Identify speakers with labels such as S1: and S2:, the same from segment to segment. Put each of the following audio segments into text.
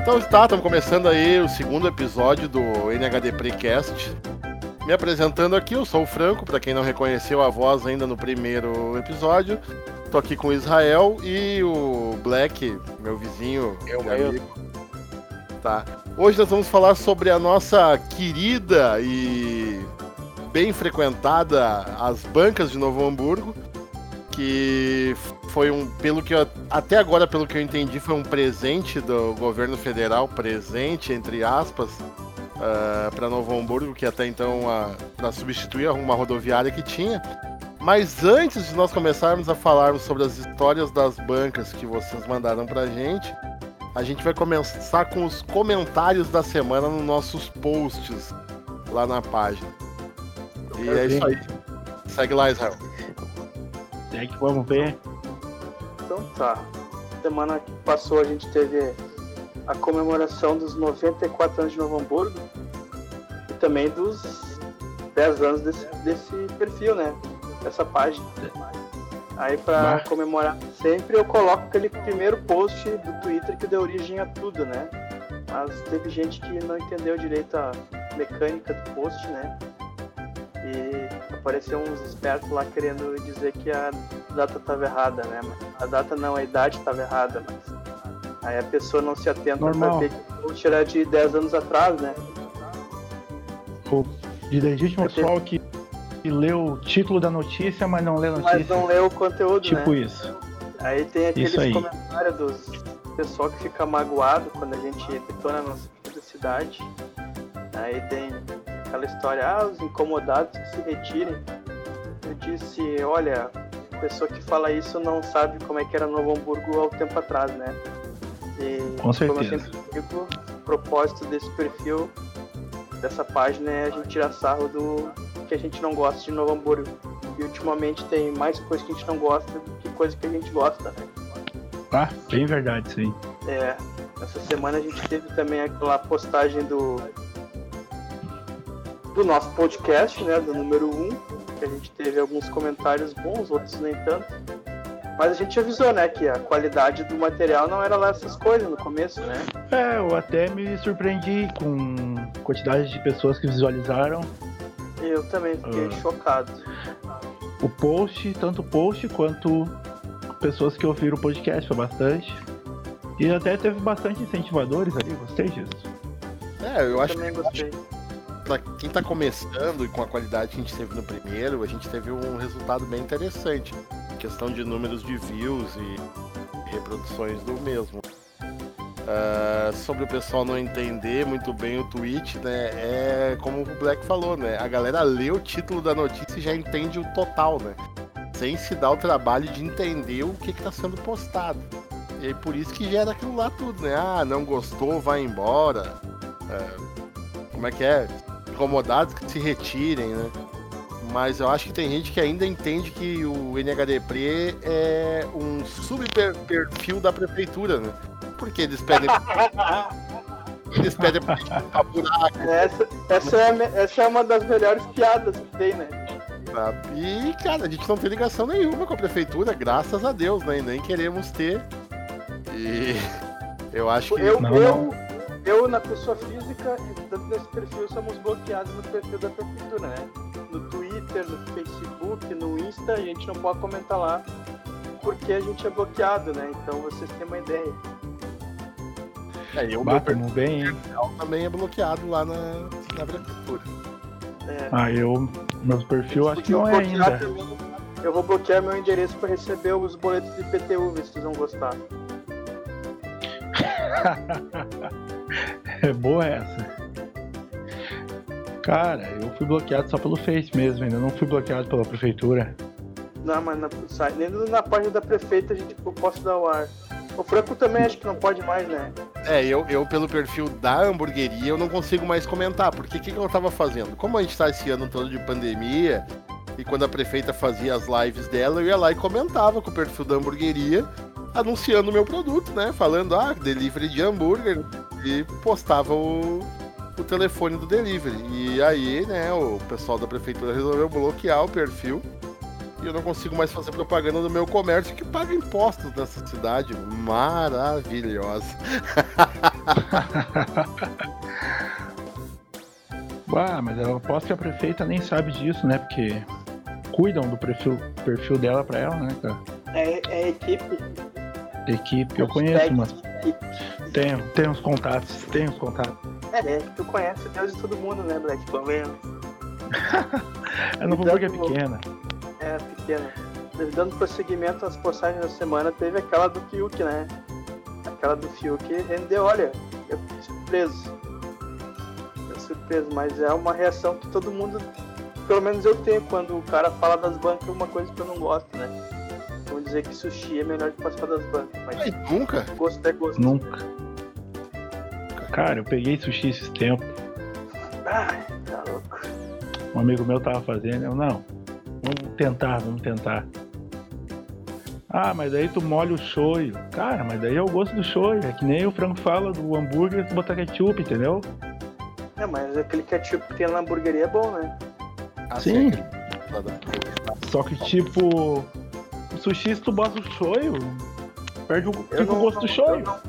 S1: Então tá, estamos começando aí o segundo episódio do NHD Precast. Me apresentando aqui, eu sou o Franco, para quem não reconheceu a voz ainda no primeiro episódio. Tô aqui com o Israel e o Black, meu vizinho
S2: Eu mesmo.
S1: amigo. Tá. Hoje nós vamos falar sobre a nossa querida e bem frequentada as bancas de Novo Hamburgo, que foi um, pelo que eu, até agora, pelo que eu entendi, foi um presente do governo federal, presente entre aspas, para Novo Hamburgo, que até então para substituir uma rodoviária que tinha. Mas antes de nós começarmos a falarmos sobre as histórias das bancas que vocês mandaram pra gente, a gente vai começar com os comentários da semana nos nossos posts lá na página. E é isso aí. Segue lá, Israel.
S2: Que vamos ver.
S3: Então tá. Semana que passou a gente teve a comemoração dos 94 anos de Novo Hamburgo e também dos 10 anos desse, desse perfil, né? Dessa página. Aí pra
S2: Bah.
S3: comemorar sempre eu coloco aquele primeiro post do Twitter que deu origem a tudo, né? Mas teve gente que não entendeu direito a mecânica do post, né? E apareceu uns espertos lá querendo dizer que a data estava errada, né? Mas a data não, a idade estava errada, mas aí a pessoa não se atenta
S2: Normal.
S3: ver que o post era de 10 anos atrás, né?
S2: O de legítimo
S3: Eu tenho-
S2: pessoal que, que lê o título da notícia, mas não lê a
S3: Mas
S2: notícia.
S3: não leu o conteúdo,
S2: tipo
S3: né?
S2: isso.
S3: Aí tem aqueles
S2: aí.
S3: comentários dos pessoal que fica magoado quando a gente detona nossa publicidade. Aí tem aquela história, ah, os incomodados que se retirem. Eu disse, olha, a pessoa que fala isso não sabe como é que era Novo Hamburgo há um tempo atrás, né? E
S2: Com
S3: como eu
S2: certeza.
S3: sempre digo, o propósito desse perfil, dessa página é a gente tirar sarro do que a gente não gosta de Novo Hamburgo. E ultimamente tem mais coisa que a gente não gosta do que coisa que a gente gosta, né?
S2: Ah, bem verdade aí.
S3: É, essa semana a gente teve também aquela postagem do do nosso podcast, né, do número 1, que a gente teve alguns comentários bons, outros nem tanto. Mas a gente avisou, né, que a qualidade do material não era lá essas coisas no começo, né?
S2: É, eu até me surpreendi com a quantidade de pessoas que visualizaram
S3: eu também fiquei
S2: Ah.
S3: chocado.
S2: o post, tanto o post quanto pessoas que ouviram o podcast, foi bastante. E até teve bastante incentivadores ali, gostei disso.
S1: É, eu
S3: Eu
S1: acho
S3: também
S1: que
S3: gostei.
S1: Quem tá começando e com a qualidade que a gente teve no primeiro, a gente teve um resultado bem interessante. Em questão de números de views e reproduções do mesmo. Ah, sobre o pessoal não entender muito bem o tweet, né? É como o Black falou, né? A galera lê o título da notícia e já entende o total, né? Sem se dar o trabalho de entender o que, que tá sendo postado. E aí por isso que gera aquilo lá tudo, né? Ah, não gostou, vai embora. Ah, como é que é? Incomodados que se retirem, né? Mas eu acho que tem gente que ainda entende que o NHD Pre é um subperfil da prefeitura, né? Porque eles pedem. eles pedem pra gente buraco,
S3: Essa, essa, é, essa é uma das melhores piadas que tem, né?
S1: E, cara, a gente não tem ligação nenhuma com a prefeitura, graças a Deus, né? E nem queremos ter. E eu acho que.
S3: Eu,
S2: Não,
S3: eu,
S2: não.
S3: Eu, na pessoa física, e tanto nesse perfil, somos bloqueados no perfil da prefeitura, né? No Twitter, no Facebook, no Insta, a gente não pode comentar lá porque a gente é bloqueado, né? Então vocês têm uma ideia.
S1: É, eu, meu
S2: Batemos bem, hein?
S1: também é bloqueado lá na, na prefeitura.
S3: É,
S2: Ah, eu. Meu perfil acho que não é ainda.
S3: também. Eu vou bloquear meu endereço para receber os boletos de IPTU, ver se vocês vão gostar.
S2: É boa essa. Cara, eu fui bloqueado só pelo Face mesmo, ainda não fui bloqueado pela prefeitura.
S3: Não, mas na, sai- nem na página da prefeita a gente eu posso dar o ar. O Franco também acho que não pode mais, né?
S1: É, eu, eu pelo perfil da hamburgueria eu não consigo mais comentar, porque o que, que eu tava fazendo? Como a gente tá esse ano todo de pandemia, e quando a prefeita fazia as lives dela, eu ia lá e comentava com o perfil da hamburgueria, anunciando o meu produto, né? Falando, ah, delivery de hambúrguer, e postava o, o telefone do delivery. E aí, né, o pessoal da prefeitura resolveu bloquear o perfil. e eu não consigo mais fazer propaganda do meu comércio que paga impostos nessa cidade maravilhosa.
S2: Ah, mas eu aposto que a prefeita nem sabe disso, né? Porque cuidam do perfil, perfil dela pra ela, né, cara?
S3: É, é equipe.
S2: Equipe, eu conheço, mas tenho, tenho uns contatos, tenho uns contatos.
S3: É, tu conhece Deus de todo mundo, né, Black? Pelo menos.
S2: Novo Hamburgo é pequena.
S3: É, pequena. Dando prosseguimento às postagens da semana, teve aquela do Fiuk, né? Aquela do Fiuk rendeu, olha, eu fiquei surpreso. Eu surpreso, mas é uma reação que todo mundo, pelo menos eu tenho, quando o cara fala das bancas, uma coisa que eu não gosto, né? Dizer que sushi é melhor que participar das bancas, mas
S1: Ai, nunca?
S3: gosto é gosto.
S2: Nunca. Cara, eu peguei sushi esses tempos.
S3: Ai, tá louco.
S2: Um amigo meu tava fazendo, eu não. Vamos tentar, vamos tentar. Ah, mas daí tu molha o shoyu. Cara, mas daí é o gosto do shoyu. É que nem o Franco fala do hambúrguer tu botar ketchup, entendeu?
S3: É, mas aquele ketchup que tem na hamburgueria é bom, né?
S2: Sim.
S1: lá da-
S2: Só que tipo. Sushi, se tu bota o shoyu, perde o, fica o gosto do
S3: Eu
S2: shoyu.
S3: não,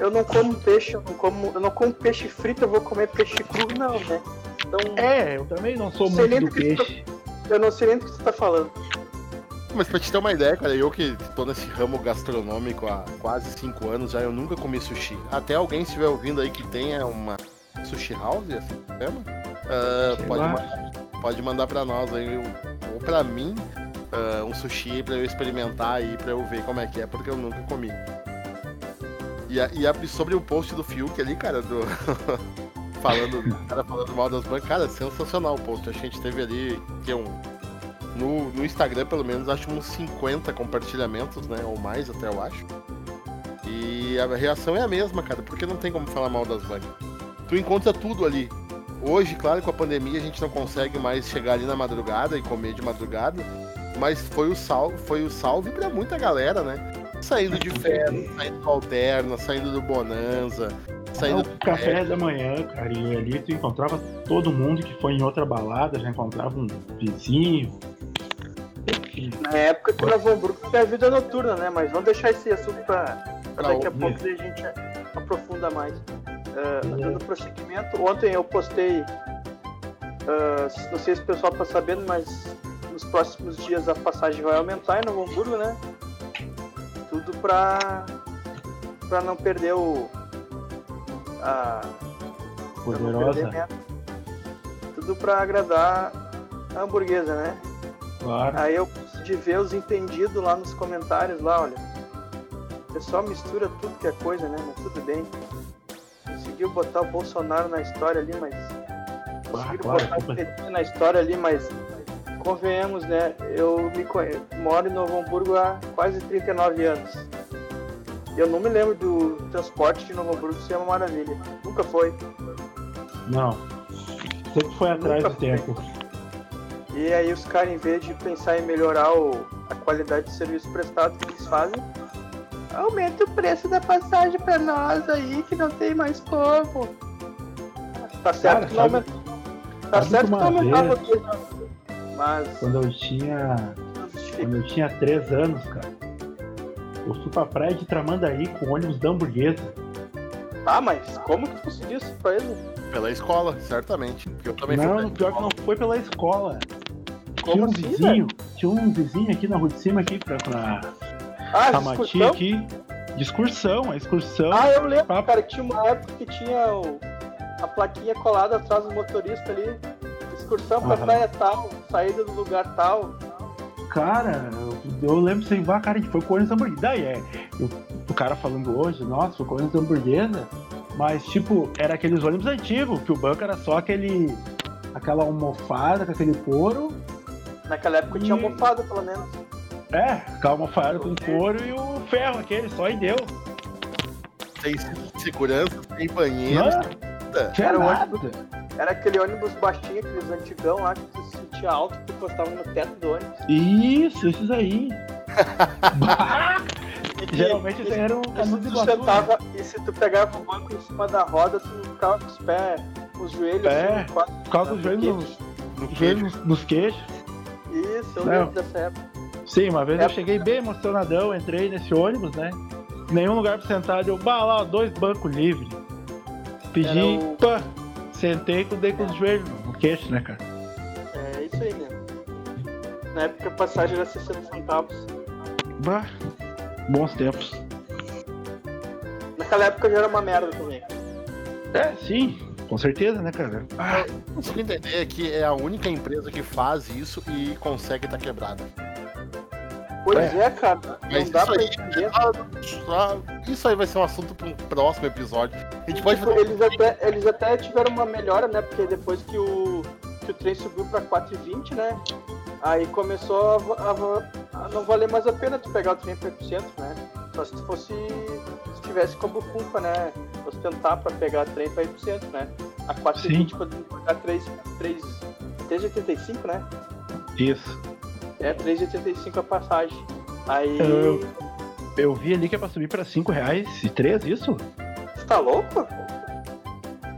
S3: eu não como peixe, eu não como, eu não como peixe frito, eu vou comer peixe cru, não, né? Então,
S2: É, eu também não sou muito do
S3: do tu-
S2: peixe.
S3: eu não sei nem do que você tá falando.
S1: Mas pra te ter uma ideia, cara, eu que tô nesse ramo gastronômico há quase 5 anos já, eu nunca comi sushi. Até alguém estiver ouvindo aí que tenha uma sushi house, assim chama,
S2: Sei
S1: pode, mandar, pode mandar pra nós aí, ou pra mim, ah, um sushi pra eu experimentar aí, pra eu ver como é que é, porque eu nunca comi. E, a- e a- sobre o post do Fiuk ali, cara, do. falando, cara falando mal das bancas, cara, sensacional o post. Acho que a gente teve ali, que é um, no, no Instagram, pelo menos, acho uns 50 compartilhamentos, né? Ou mais até, eu acho. E a reação é a mesma, cara, porque não tem como falar mal das bancas. Tu encontra tudo ali. Hoje, claro, com a pandemia, a gente não consegue mais chegar ali na madrugada e comer de madrugada. Mas foi o salve, foi o salve pra muita galera, né? Saindo de férias, saindo do Alterna, saindo do Bonanza,
S2: É
S1: saindo
S2: o café da manhã, cara, e ali tu encontrava todo mundo que foi em outra balada, já encontrava um vizinho. Enfim,
S3: Na época que Novo Hamburgo tem a vida noturna, né? Mas vamos deixar esse assunto pra, pra
S1: Pra
S3: daqui a pouco daí a gente aprofunda mais. Ah, dando prosseguimento, ontem eu postei, ah, não sei se o pessoal tá sabendo, mas nos próximos dias a passagem vai aumentar em Novo Hamburgo, né? Tudo pra, pra não perder o. A, perder
S2: poderosa.
S3: Tudo pra agradar a hamburguesa, né?
S2: claro.
S3: Aí eu de ver os entendidos lá nos comentários lá, olha. O pessoal mistura tudo que é coisa, né? Mas tudo bem. Conseguiu botar o Bolsonaro na história ali, mas. Conseguiram
S2: claro,
S3: botar o
S2: culpa-
S3: PT na história ali, mas. Convenhamos, né? Eu me conhe... moro em Novo Hamburgo há quase 39 anos. Eu não me lembro do transporte de Novo Hamburgo ser uma maravilha. Nunca foi.
S2: Não. Sempre foi atrás
S3: Nunca
S2: do tempo.
S3: E aí os caras, em vez de pensar em melhorar o- a qualidade de serviço prestado que eles fazem, aumenta o preço da passagem pra nós aí, que não tem mais como. Tá certo
S2: Cara,
S3: que não
S2: sabe-.
S3: Tá certo
S2: que
S3: não aumentava tudo. Mas
S2: Quando eu tinha. Quando eu tinha 3 anos, cara. Eu fui pra praia de Tramandaí com ônibus da hamburguesa.
S3: Ah, mas como que tu conseguiu isso pra ele?
S1: pela escola, certamente. Porque eu também
S2: Não,
S1: fui
S2: pior que não foi pela escola.
S3: Como
S2: tinha um
S3: assim,
S2: vizinho, tinha um vizinho aqui na rua de cima aqui pra, pra
S3: Ah,
S2: Tamati aqui. De excursão, a excursão.
S3: Ah, eu lembro,
S2: Papo.
S3: cara, que tinha uma época que tinha o- a plaquinha colada atrás do motorista ali. Excursão pra
S2: Aham.
S3: praia tal, saída do lugar tal.
S2: Cara, eu, eu lembro sem vá, cara, que foi com hamburguesa. Daí é, eu- o cara falando hoje, nossa, foi com hamburguesa. Mas, tipo, era aqueles ônibus antigos, que o banco era só aquele. aquela almofada com aquele couro.
S3: Naquela época tinha
S2: E-
S3: almofada, pelo menos.
S2: É, aquela almofada com couro e o ferro aquele, só e deu.
S1: Sem segurança, sem banheiro,
S2: Não,
S1: nada.
S2: tinha
S3: Era
S2: nada.
S3: Era aquele ônibus baixinho, aqueles antigão lá, que tu se sentia alto, que tu encostava no teto do ônibus.
S2: Isso, esses aí.
S3: E
S2: Geralmente
S3: e-
S2: esse era o
S3: e se
S2: canudo de
S3: tu
S2: Iguaçu, né?
S3: sentava, e se tu pegava o banco em cima da roda, tu ficava com os pés, os joelhos,
S2: É,
S3: assim, quase
S2: Por causa dos joelhos
S3: no
S2: nos,
S1: No
S2: os joelhos nos, nos queixos.
S3: Isso. Eu
S2: Não.
S3: lembro dessa época.
S2: Sim, uma vez
S3: É.
S2: eu cheguei bem emocionadão, entrei nesse ônibus, né? Nenhum lugar pra sentar, eu, bah, lá, ó, dois bancos livres. Pedi,
S3: o-
S2: pá, sentei com dei com os joelhos no queixo, né, cara?
S3: É isso aí, né? Na época a passagem era 60 centavos.
S2: Bah, bons tempos.
S3: Naquela época já era uma merda também.
S2: É, sim, com certeza, né, cara? Ah,
S1: Eu consigo entender que é a única empresa que faz isso e consegue estar quebrada.
S3: Pois
S2: É.
S3: é, cara. Não
S1: Mas
S3: dá
S1: isso
S3: pra
S1: aí,
S3: entender.
S1: isso aí vai ser um assunto para um próximo episódio. A gente pode
S3: Tipo,
S1: fazer
S3: eles, até, eles até tiveram uma melhora, né? Porque depois que o, que o trem subiu pra 4,20, né? Aí começou a, a a não valer mais a pena tu pegar o trem pra 800, né? Só se tu fosse. Se tivesse como culpa, né? Ostentar pra pegar trem pra 800, né? A 4,20 podendo pagar 3, 3, 3,85, né?
S2: isso.
S3: É 3,85 a passagem. Aí.
S2: Eu- Eu vi ali que é pra subir pra 5 reais e 3, isso?
S3: Tu tá louco?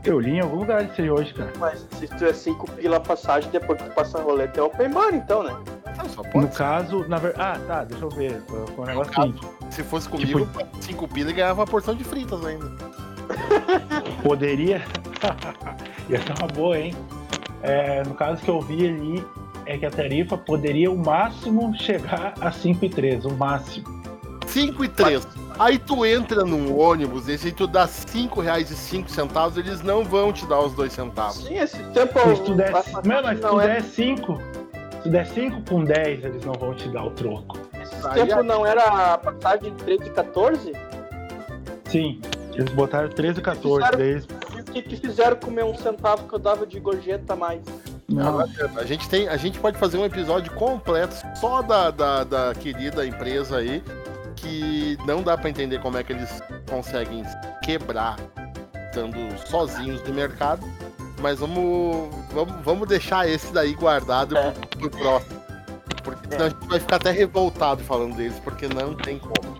S2: Eu li em algum lugar isso aí hoje, cara.
S3: Mas se tu é 5 pila a passagem, depois que tu passa a roleta é open bar, então, né?
S1: Ah, só
S2: No
S1: pode.
S2: caso, na verdade. Ah, tá, deixa eu ver. Foi um negócio
S1: caso-
S2: seguinte.
S1: Se fosse comigo, cinco pila e ganhava uma porção de fritas ainda.
S2: Poderia. Ia ser uma boa, hein? É, no caso que eu vi ali, é que a tarifa poderia o máximo chegar a 5,3, o máximo.
S1: 5 e 3. Aí tu entra num ônibus, esse aí tu dá 5 reais e 5 centavos, eles não vão te dar os 2 centavos.
S3: Sim, esse tempo.
S2: Se tu der, Mano, mas se
S3: não
S2: tu
S3: é-
S2: der 5, se tu der 5 com 10, eles não vão te dar o troco.
S3: Esse
S1: Aí
S3: tempo
S1: a-
S3: não era a passagem de 13 e 14?
S2: Sim, eles botaram 13 e 14,
S3: Fizeram-
S2: daí eles-
S3: E o que, que fizeram com o meu um centavo que eu dava de gorjeta a mais?
S1: Agora, a gente tem, a gente pode fazer um episódio completo só da, da, da querida empresa aí, que não dá pra entender como é que eles conseguem quebrar estando sozinhos no mercado. Mas vamos, vamos, vamos deixar esse daí guardado
S3: É.
S1: pro, pro próximo. Porque senão a gente vai ficar até revoltado falando deles, porque não tem como.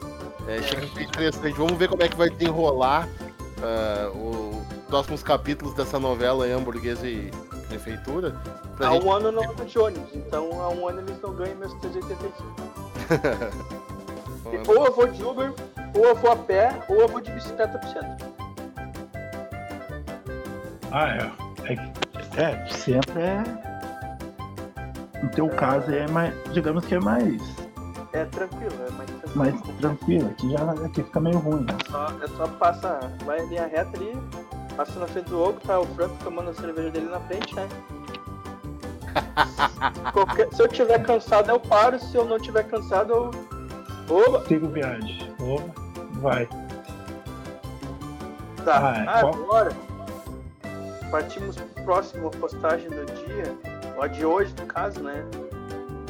S1: É, chega a ser interessante. Vamos ver como é que vai desenrolar ah, os próximos capítulos dessa novela aí, Hamburguesa e Prefeitura.
S3: Há
S1: gente
S3: um ano eu não ando de ônibus, então há um ano eles não ganham meus 385. Ou eu vou de Uber, ou eu vou a pé, ou eu vou de bicicleta pro centro.
S2: Ah, é. É, é sempre é. No teu caso é mais. Digamos que é mais.
S3: É tranquilo, é mais tranquilo.
S2: Mais tranquilo. Aqui já aqui fica meio ruim. né?
S3: Só, é só passa, vai em linha reta ali, passa na frente do Ogo, tá o Franco tomando a cerveja dele na frente, né? Qualquer- se eu tiver cansado, eu paro, se eu não tiver cansado, eu. Oba!
S2: Sigo viagem. Opa, vai.
S3: Tá,
S2: Ah, é, qual-
S3: agora partimos pro próximo postagem do dia, ó, de hoje no caso, né?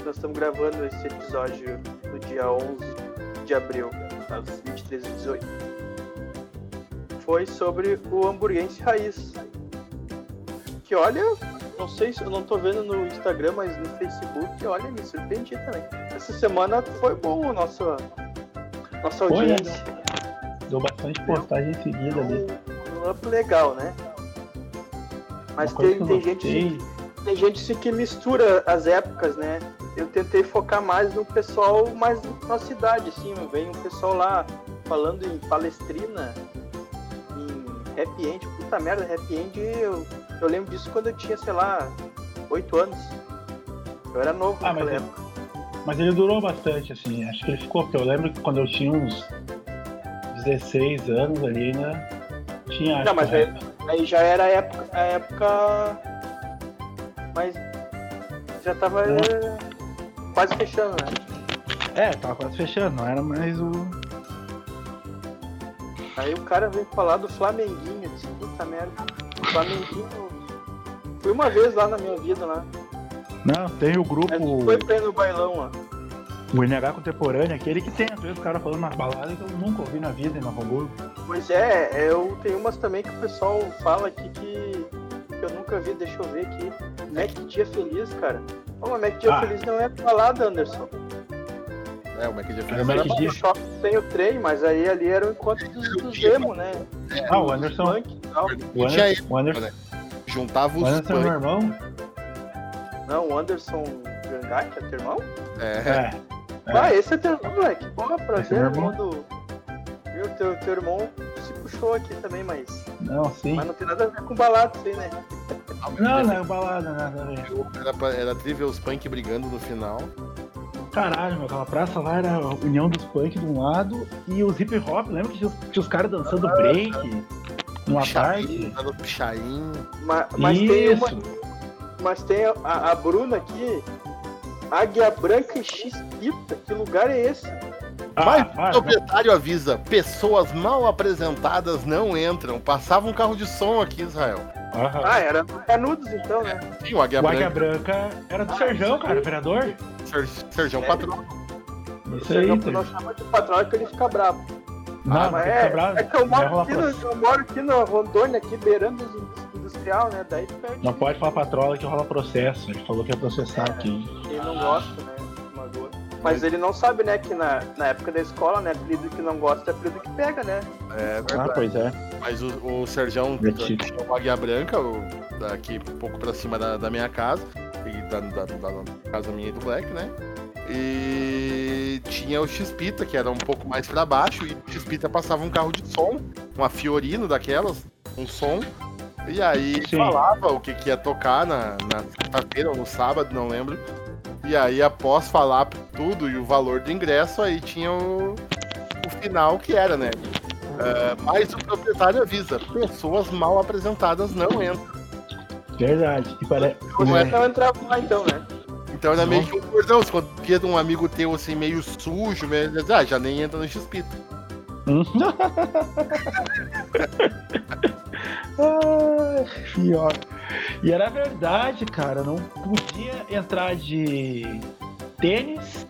S3: Nós estamos gravando esse episódio no dia 11 de abril, às 23h18. Foi sobre o hamburguense raiz. Que olha, não sei se eu não tô vendo no Instagram, mas no Facebook, olha, me surpreendi também. Essa semana foi bom nosso, nossa
S2: Foi, né?
S3: audiência.
S2: Deu bastante postagem em seguida ali.
S3: um up legal, né? Mas tem, tem gente, tem gente que mistura as épocas, né? Eu tentei focar mais no pessoal mais na cidade, assim, vem um pessoal lá falando em Palestrina, Happy End, puta merda, Happy End, eu, eu lembro disso quando eu tinha, sei lá, 8 anos. Eu era novo
S2: Ah,
S3: naquela
S2: mas,
S3: época.
S2: mas ele durou bastante, assim. Acho que ele ficou, porque eu lembro que quando eu tinha uns 16 anos ali, né? Tinha.
S3: Não, mas aí, aí já era a época, a época. Mas já tava eh, quase fechando, né?
S2: É, tava quase fechando, não era mais o.
S3: Aí o cara veio falar do Flamenguinho, eu disse, puta merda. Flamenguinho. Fui uma vez lá na minha vida lá.
S2: Não, tem o grupo.
S3: Mas foi ir no bailão lá.
S2: O NH contemporâneo, aquele que tem, às vezes o cara falando nas baladas que eu nunca ouvi na vida em Novo Hamburgo.
S3: Pois é, eu tenho umas também que o pessoal fala aqui que, que eu nunca vi, deixa eu ver aqui. Mac Dia Feliz, cara. Ô, Mac Dia
S2: Ah.
S3: Feliz não é balada, Anderson.
S1: É, o Mac dia
S2: É,
S1: era bom.
S3: O tem o trem, mas aí ali era o encontro dos, dos emo, né?
S2: Ah, o Anderson.
S3: Punk.
S2: O Anderson, o Anderson,
S1: Juntava
S2: o
S1: os
S2: Anderson é meu irmão.
S3: Não, o Anderson. Gangai, que é teu irmão?
S1: É.
S2: É.
S3: Ah, esse é teu irmão, moleque. Porra,
S2: é
S3: prazer,
S2: meu
S3: irmão do. Viu, teu, teu irmão se puxou aqui também, mas.
S2: Não, sim.
S3: Mas não tem nada a ver com balada, isso aí, né?
S2: Não, não é balada, ver.
S1: Era, era Trivials Punk brigando no final.
S2: Caralho, meu, aquela praça lá era a união dos punk de um lado e os hip hop. Lembra que tinha os, tinha os caras dançando break numa
S1: Pichain,
S2: parte?
S1: era o Pichain.
S3: Mas, mas tem uma. Mas tem a, a Bruna aqui. Águia Branca e X-Pita. Que lugar é esse?
S2: Ah,
S1: Mas
S2: para,
S1: o proprietário avisa: pessoas mal apresentadas não entram. Passava um carro de som aqui, Israel.
S2: Aham.
S3: Ah, era Canudos então, né?
S1: Sim, o Águia
S2: O Águia
S1: Branca,
S2: Branca era do
S3: Ah,
S2: Serjão, cara, vereador.
S1: Ser, Serjão
S3: É.
S1: Patrão.
S2: Isso aí,
S3: não, chama de patrão que ele fica bravo.
S2: Não,
S1: Ah,
S3: mas é,
S2: bravo.
S3: é que eu moro, aqui no, eu moro aqui na Rondônia, aqui beirando industrial, né? Daí perde.
S2: Não pode falar patrola que rola processo. Ele falou que ia processar aqui.
S3: Quem não gosta, né? Mas ele não sabe, né, que na, na época da escola, né, apelido que não gosta é apelido que pega, né?
S1: É
S2: Ah,
S1: verdade.
S2: pois é.
S1: Mas o, o Serjão
S2: Divertido.
S1: tinha o Águia Branca, o- daqui um pouco pra cima da, da minha casa, da, da- da casa minha e do Black, né? E tinha o X-Pita, que era um pouco mais pra baixo, e o X-Pita passava um carro de som, uma Fiorino daquelas, um som, e aí
S2: Sim.
S1: falava o que, que ia tocar na, na sexta-feira ou no sábado, não lembro. E aí, após falar tudo e o valor do ingresso, aí tinha o, o final que era, né? É, mas o proprietário avisa: pessoas mal apresentadas não entram.
S2: Verdade. E pare...
S3: Você
S2: é.
S3: não entrava lá então, né?
S1: Então era meio que um cordão. Se quando via um amigo teu assim, meio sujo, meio... ah, já nem entra no X-Pita.
S2: Hum. Ai, pior. E era verdade, cara. Não podia entrar de tênis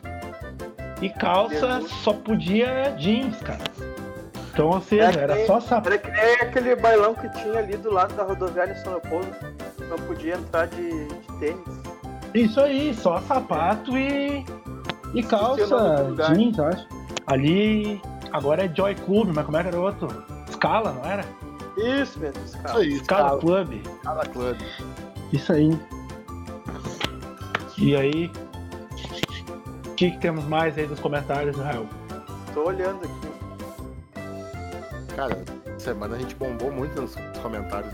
S2: e calça, só podia jeans, cara. Então, ou seja,
S3: que
S2: era
S3: nem-
S2: só sapato.
S3: Era que nem aquele bailão que tinha ali do lado da rodoviária em São Leopoldo. Não podia entrar de, de tênis.
S2: Isso aí, só sapato e, e calça, jeans, eu acho. Ali, agora é Joy Club, mas como é que era o outro? Scala, não era?
S3: Isso mesmo,
S1: Isso
S3: cara.
S1: aí,
S2: Scala
S1: Scala,
S2: Club.
S1: Scala Club.
S2: Isso aí. E aí, o que, que temos mais aí dos comentários, Israel?
S3: Tô olhando aqui.
S1: Cara, semana a gente bombou muito nos comentários.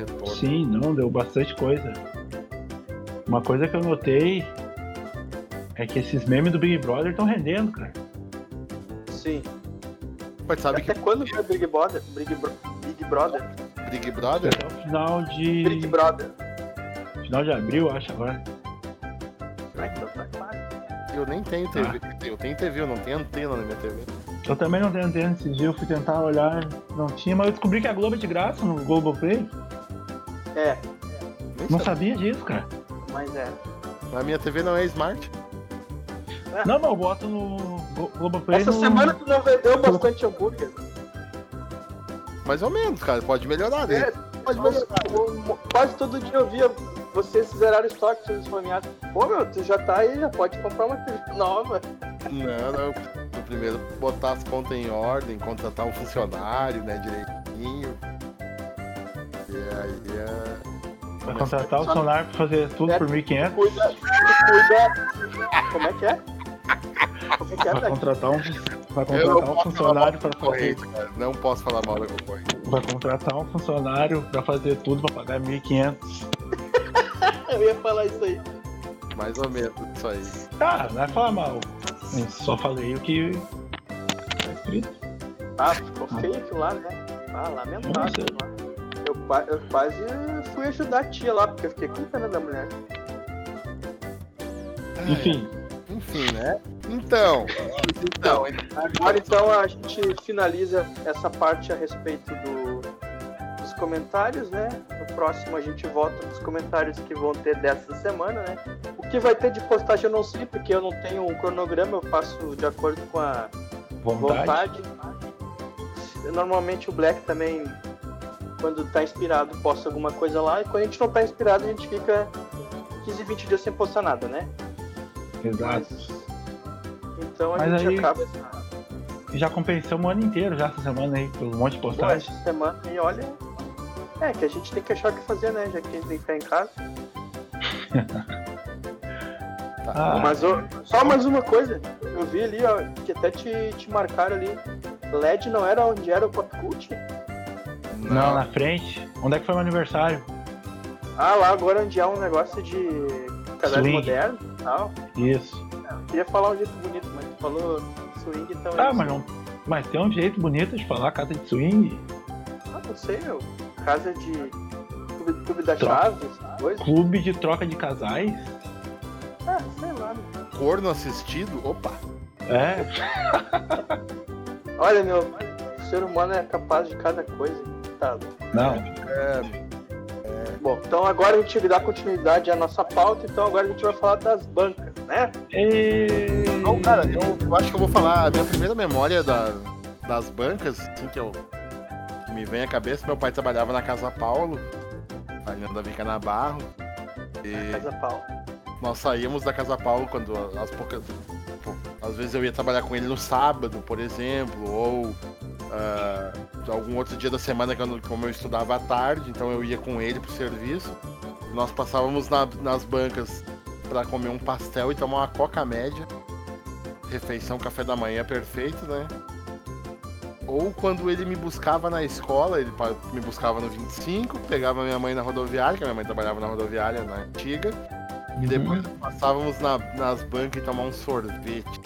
S1: Retorno.
S2: Sim, não, deu bastante coisa. Uma coisa que eu notei é que esses memes do Big Brother estão rendendo, cara.
S3: Sim.
S1: Mas sabe que
S3: Até quando foi Big Brother? Big, Bro- Big Brother?
S1: Big Brother
S2: Até o final
S3: Big
S2: de.
S3: Brother.
S2: Final de abril, acho agora.
S3: Ah,
S1: eu nem tenho TV. Eu tenho TV, eu não tenho antena na minha TV.
S2: Eu também não tenho antena esses dias, eu fui tentar olhar, não tinha, mas eu descobri que a Globo é de graça no Globoplay.
S3: É,
S1: Nem
S2: Não
S1: sabia.
S2: sabia disso, cara.
S3: mas é.
S1: A minha TV não é smart.
S2: Não, mas eu boto no Glo- Globoplay.
S3: Essa
S2: no...
S3: semana tu não vendeu bastante hambúrguer.
S1: Mais ou menos, cara. Pode melhorar, né?
S3: É,
S1: Pode
S3: Nossa,
S1: melhorar.
S3: o- quase todo dia eu via vocês zeraram o estoque, vocês esfomeados. Pô, meu, tu já tá aí, já pode comprar uma TV nova.
S1: Não, não. Eu primeiro botar as contas em ordem, contratar um funcionário, né, direitinho. Aí é.
S2: Vai contratar o Sonar pra fazer tudo por 1.500.
S3: Cuida, cuida. Como é que é? Como é que é,
S2: Vai contratar um, vai contratar um funcionário pra fazer.
S1: Não posso falar mal da concorrente.
S2: Vai contratar um funcionário pra fazer tudo pra pagar 1.500.
S3: Eu ia falar isso aí.
S1: Mais ou menos isso aí.
S2: Ah, não vai falar mal. Eu só falei o que tá escrito.
S3: Ah, ficou feio lá, né? Ah, lamentável.
S2: Nossa.
S3: Eu, qua- eu quase fui ajudar a tia lá, porque eu fiquei com pena da mulher.
S2: Enfim,
S1: Enfim, né? Então. Então,
S3: Agora então a gente finaliza essa parte a respeito do- dos comentários, né? No próximo a gente volta nos comentários que vão ter dessa semana, né? O que vai ter de postagem eu não sei, porque eu não tenho um cronograma, eu faço de acordo com a
S2: vontade.
S3: vontade. Normalmente o Black também, quando tá inspirado, posta alguma coisa lá, e quando a gente não tá inspirado, a gente fica 15, 20 dias sem postar nada, né?
S2: Exato.
S3: Então a
S2: Mas
S3: gente
S2: aí-
S3: acaba
S2: Já compensamos o ano inteiro já essa semana aí, pelo monte de
S3: Pô,
S2: postagem.
S3: essa semana e olha. É, que a gente tem que achar o que fazer, né? Já que a gente tem que ficar em casa.
S2: Ah,
S3: Mas só mais uma coisa, eu vi ali, ó, que até te, te marcaram ali. LED não era onde era o Pop Cult?
S2: Não, na frente. Onde é que foi meu aniversário?
S3: Ah, lá agora onde há um negócio de casamento
S2: Swing.
S3: moderno e tal.
S2: Isso.
S3: Eu queria falar um jeito bonito, mas tu falou swing, então é
S2: Ah,
S3: isso.
S2: mas não. Mas tem um jeito bonito de falar casa de swing.
S3: Ah, não sei, meu. Casa de. Clube, clube da
S2: Troca.
S3: coisas.
S2: Clube de troca de casais.
S3: Ah, sei lá, meu.
S1: Corno assistido? Opa!
S2: É.
S3: Olha, meu, o ser humano é capaz de cada coisa.
S2: Não.
S1: É,
S3: Bom, então agora a gente dá continuidade à nossa pauta, então agora a gente vai falar das bancas, né?
S2: E...
S1: Não, cara, eu, eu acho que eu vou falar a minha primeira memória da- das bancas, assim, que eu que me vem à cabeça, meu pai trabalhava na Casa Paulo, ali na Davi Canabarro. E
S3: Casa pau.
S1: nós saíamos da Casa Paulo quando as poucas. às vezes eu ia trabalhar com ele no sábado, por exemplo, ou ah, algum outro dia da semana, que eu, como eu estudava à tarde, então eu ia com ele pro serviço. Nós passávamos na- nas bancas para comer um pastel e tomar uma coca média. Refeição, café da manhã perfeito, né? Ou quando ele me buscava na escola, ele me buscava no 25, pegava minha mãe na rodoviária, que a minha mãe trabalhava na rodoviária, na antiga, e depois passávamos na- nas bancas e tomar um sorvete.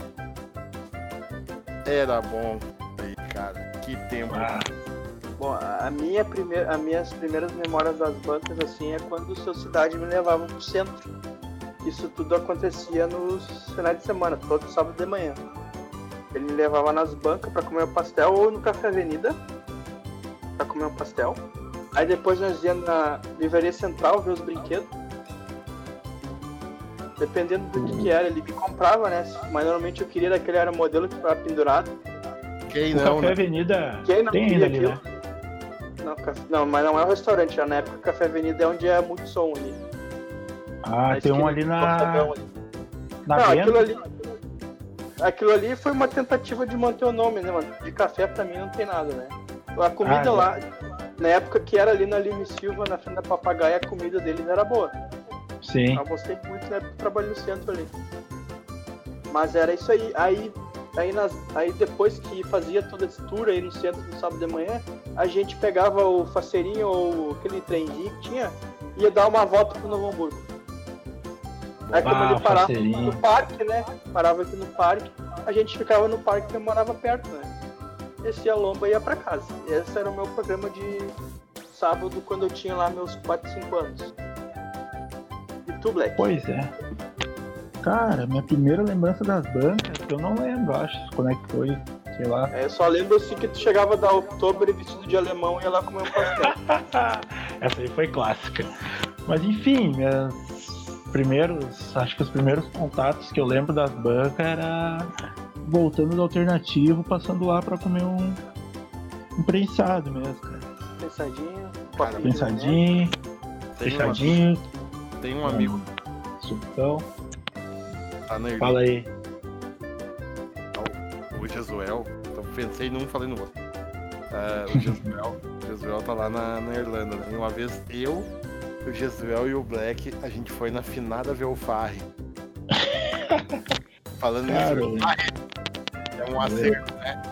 S1: Era bom. Que tempo.
S2: Ah,
S3: Bom, a minha primeira, as minhas primeiras memórias das bancas assim é quando o seu cidade me levava pro centro. Isso tudo acontecia nos finais de semana, todo sábado de manhã. Ele me levava nas bancas para comer um pastel ou no Café Avenida para comer um pastel. Aí depois nós íamos na livraria central ver os brinquedos. Dependendo do que, que era, ele me comprava, né? Mas normalmente eu queria daquele era modelo que ficava pendurado.
S1: Quem
S2: o
S1: não,
S2: Café
S1: né?
S2: Avenida
S3: Quem não
S2: tem ainda ali, né?
S3: Não, café- não, mas não é o restaurante, já na época Café Avenida é onde é muito som ali.
S2: Ah,
S3: Na
S2: tem um ali na,
S3: ali.
S2: na
S3: não, aquilo ali. Aquilo ali foi uma tentativa de manter o nome, né, mano? De café pra mim não tem nada, né? A comida
S2: Ah,
S3: lá, na época que era ali na Lima Silva, na frente da papagaia, a comida deles era boa.
S2: Sim.
S3: Eu gostei muito na época que eu trabalhei no centro ali. Mas era isso aí. Aí, aí, nas, aí depois que fazia todo esse tour aí no centro no sábado de manhã, a gente pegava o faceirinho ou aquele trenzinho que tinha e ia dar uma volta pro Novo Hamburgo. Aí como
S2: Ah,
S3: ele parava
S2: faceirinho.
S3: no parque, né? Parava aqui no parque, a gente ficava no parque que morava perto, né? Descia a lomba e ia pra casa. Esse era o meu programa de sábado quando eu tinha lá meus 4, 5 anos. E tu, Black?
S2: Pois é. Cara, minha primeira lembrança das bancas, eu não lembro, acho, quando é que foi, sei lá.
S3: É, eu só lembro assim que tu chegava da outubro vestido de alemão e ia lá comer um pastel.
S2: Essa aí foi clássica. Mas enfim, meus primeiros, acho que os primeiros contatos que eu lembro das bancas era voltando do alternativo, passando lá pra comer um, um prensado mesmo, cara.
S3: Pensadinho,
S1: Cara,
S2: Prensadinho,
S1: Tem um,
S2: fechadinho,
S1: tem um amigo
S2: sucão.
S1: Tá na
S2: Fala aí.
S1: o Jesuel. Então pensei num, falei no outro. É, o Jesuel, o Jesuel tá lá na, na Irlanda. Né? E uma vez eu, o Jesuel e o Black, a gente foi na finada Velfarre. Falando
S2: Cara,
S1: nisso, é um acerto, né?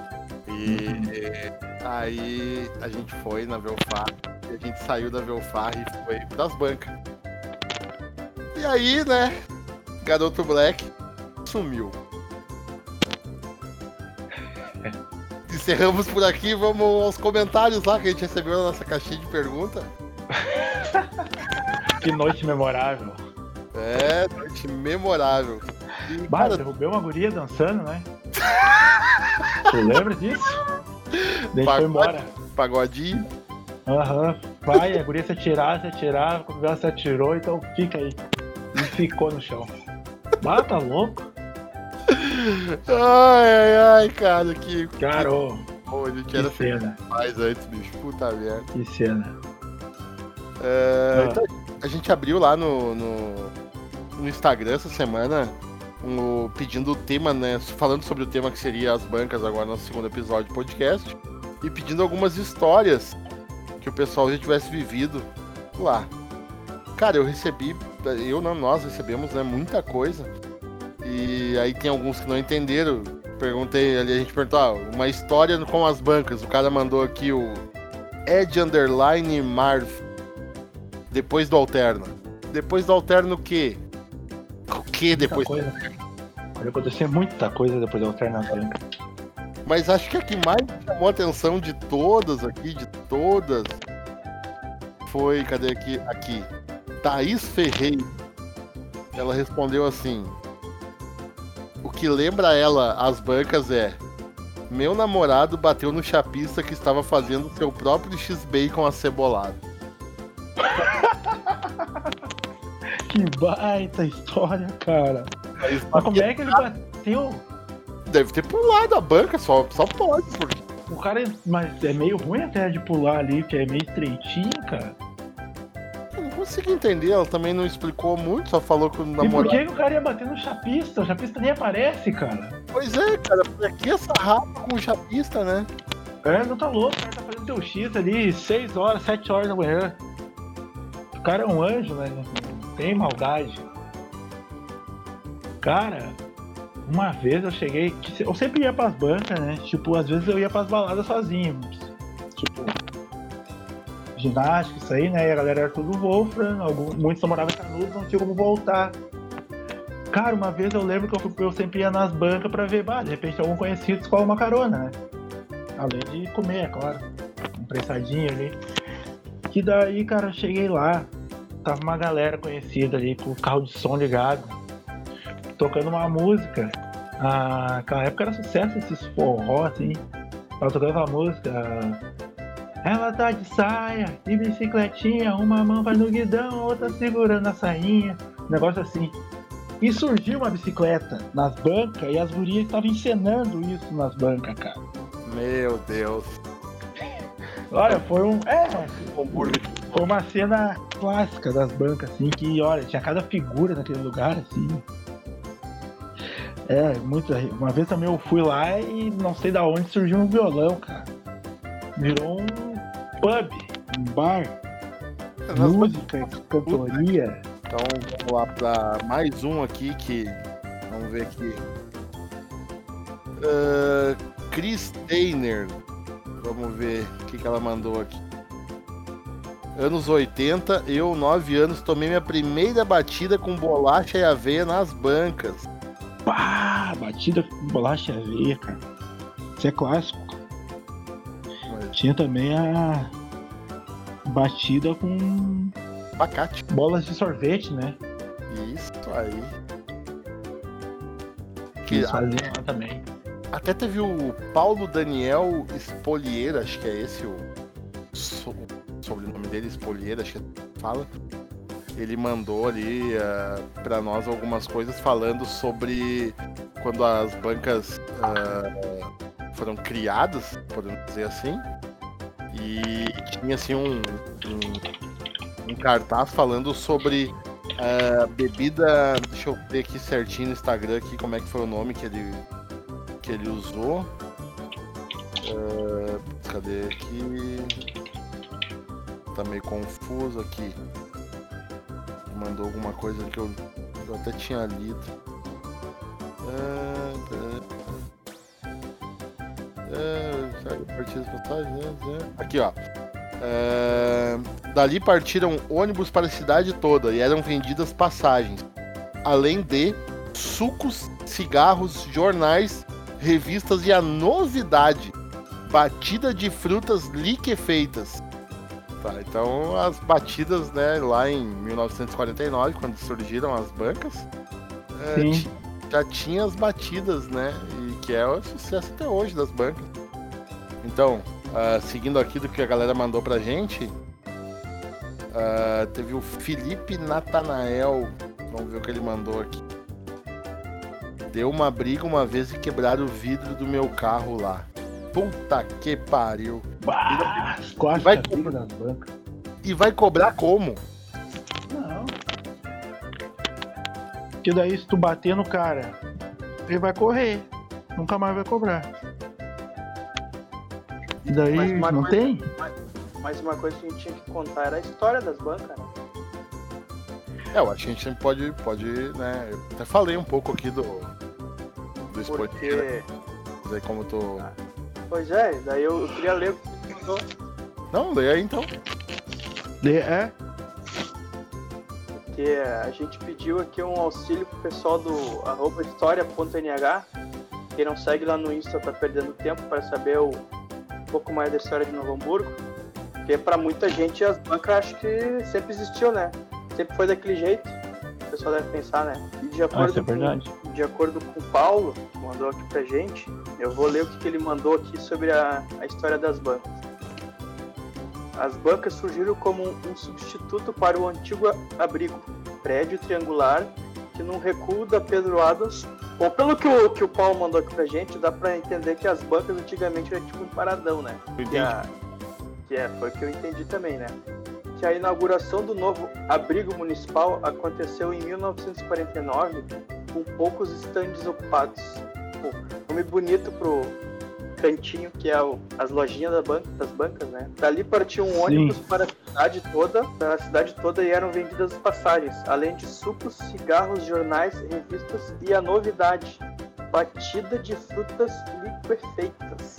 S1: E aí a gente foi na Velfarre, e a gente saiu da Velfarre e foi pras bancas. E aí, né, garoto Black sumiu. Encerramos por aqui, vamos aos comentários lá que a gente recebeu na nossa caixinha de pergunta.
S2: que noite memorável.
S1: É, noite memorável. E,
S2: Bah,
S1: cara,
S2: derrubei uma guria dançando, né? Tu lembra disso? Daí
S1: Pagode.
S2: foi embora.
S1: pagodinho.
S2: Aham. Vai, a guria se atirar, se atirar, quando ela se atirou, então fica aí. E ficou no chão. Bah, tá louco?
S1: Ai, ai, ai, cara, que.
S2: Cara, ô,
S1: Pô, a gente
S2: que
S1: era
S2: cena,
S1: mais antes, bicho. Puta merda.
S2: que cena.
S1: É,
S2: Ah.
S1: então, a gente abriu lá no, no, no Instagram essa semana um, pedindo o tema, né? Falando sobre o tema que seria as bancas agora no segundo episódio do podcast. E pedindo algumas histórias que o pessoal já tivesse vivido lá. Cara, eu recebi, eu não, nós recebemos né, muita coisa. E aí tem alguns que não entenderam. Perguntei ali, a gente perguntou, ah, uma história com as bancas. O cara mandou aqui o Ed Underline Marv. Depois do Alterno. Depois do Alterno o quê? O que depois?
S2: Muita coisa. Pode acontecer muita coisa depois do Alterno.
S1: Mas acho que a que mais chamou a atenção de todas aqui, de todas, foi. Cadê aqui? Aqui. Thaís Ferreira. Ela respondeu assim: O que lembra ela as bancas é. Meu namorado bateu no chapista que estava fazendo seu próprio X-Bacon acebolado.
S2: Que baita história, cara.
S1: Thaís
S2: Mas como é que ele bateu?
S1: Deve ter pulado a banca, só, só pode, porque.
S2: O cara, é- mas é meio ruim até de pular ali, que é meio estreitinho, cara.
S1: Eu não consegui entender, ela também não explicou muito, só falou que o
S2: E por
S1: namorado.
S2: que, que o cara ia bater no chapista? O chapista nem aparece, cara.
S1: Pois é, cara, por aqui essa rapa com o chapista, né?
S2: É, não tá louco, o cara tá fazendo teu X ali 6 horas, 7 horas da manhã. O cara é um anjo, né? Não tem maldade. Cara, uma vez eu cheguei. que Eu sempre ia pras bancas, né? Tipo, às vezes eu ia pras baladas sozinho. Tipo, ginástica, isso aí, né? E a galera era tudo Wolfram, algum, muitos só moravam em Canudos, não tinha como voltar. Cara, uma vez eu lembro que eu, eu sempre ia nas bancas pra ver, bah, de repente algum conhecido escola uma carona, né? Além de comer, é claro. Um pressadinho ali. Que daí, cara, eu cheguei lá. Tava uma galera conhecida ali com o carro de som ligado. Tocando uma música. Ah, naquela época era sucesso esses forró, assim. Tava tocando uma música. Ela tá de saia, de bicicletinha, uma mão vai no guidão, outra segurando a sainha. Um negócio assim. E surgiu uma bicicleta nas bancas e as gurias estavam encenando isso nas bancas, cara.
S1: Meu Deus.
S2: Olha, foi um. É, foi uma cena clássica das bancas, assim, que, olha, tinha cada figura naquele lugar, assim. É, muito. Uma vez também eu fui lá e não sei da onde surgiu um violão, cara. Virou um pub, um bar,
S1: Nas
S2: música, cantoria.
S1: Então vamos lá para mais um aqui que. Vamos ver aqui. Ah, Chris Steiner. Vamos ver o que, que ela mandou aqui. Anos 80, eu, 9 anos, tomei minha primeira batida com bolacha e aveia nas bancas.
S2: Pá, batida com bolacha e aveia, cara. Isso é clássico. Tinha também a batida com
S1: abacate.
S2: bolas de sorvete, né?
S1: Isso aí.
S2: Que faziam lá também.
S1: Até teve o Paulo Daniel Espolieira, acho que é esse o, so- o sobrenome dele, Espolieira, acho que fala. Ele mandou ali uh, para nós algumas coisas falando sobre quando as bancas ah, foram criadas, podemos dizer assim. E tinha assim um, um, um cartaz falando sobre ah, bebida. Deixa eu ver aqui certinho no Instagram aqui como é que foi o nome que ele que ele usou. Ah, cadê aqui? Tá meio confuso aqui. Mandou alguma coisa que eu, eu até tinha lido. Pera- Ah, será que eu parti as mensagens, né? Aqui, ó. Ah, dali partiram ônibus para a cidade toda e eram vendidas passagens. Além de sucos, cigarros, jornais revistas e a novidade: batida de frutas liquefeitas. Tá, então as batidas, né, lá em 1949, quando surgiram as bancas, é, já tinha as batidas, né, que é o sucesso até hoje das bancas. Então, ah, seguindo aqui do que a galera mandou pra gente, ah, teve o Felipe Natanael, vamos ver o que ele mandou aqui. Deu uma briga uma vez e quebraram o vidro do meu carro lá. Puta que pariu.
S2: Bah, quatro
S1: Vai-
S2: bancas.
S1: E vai cobrar como?
S2: Não. Porque daí se tu bater no cara, ele vai correr. Nunca mais vai cobrar. E daí
S3: Mas uma
S2: não
S3: coisa-
S2: tem?
S3: Mas uma coisa que a gente tinha que contar era a história das bancas, né?
S1: É, eu acho que a gente sempre pode, pode, né? Eu até falei um pouco aqui do. Do spoiler.
S3: Porque.
S1: Mas aí como eu tô.
S3: Pois é, daí eu, eu queria ler o que você mandou.
S1: Não, lê aí então.
S2: De- É,
S3: Porque a gente pediu aqui um auxílio pro pessoal do arroba história.nh. Quem não segue lá no Insta tá perdendo tempo para saber o- um pouco mais da história de Novo Hamburgo. Porque pra muita gente as bancas acho que sempre existiu, né? Sempre foi daquele jeito. O pessoal deve pensar, né? E de
S2: ah,
S3: acordo,
S2: é verdade.
S3: Com, de acordo com o Paulo, que mandou aqui pra gente, eu vou ler o que, que ele mandou aqui sobre a, a história das bancas. As bancas surgiram como um, substituto para o antigo abrigo, prédio triangular que num recuo da Pedro Adams. Bom, pelo que o, que o Paulo mandou aqui pra gente, dá pra entender que as bancas antigamente eram tipo um paradão, né? Que, a, que é, foi o que eu entendi também, né? Que a inauguração do novo abrigo municipal aconteceu em 1949, com poucos estandes ocupados. Pô, nome bonito pro cantinho que é o- as lojinhas da banca, das bancas, né? Dali partiam um
S2: Sim.
S3: ônibus para cidade toda, para a cidade toda e eram vendidas as passagens, além de sucos, cigarros, jornais, revistas e a novidade, batida de frutas liquefeitas.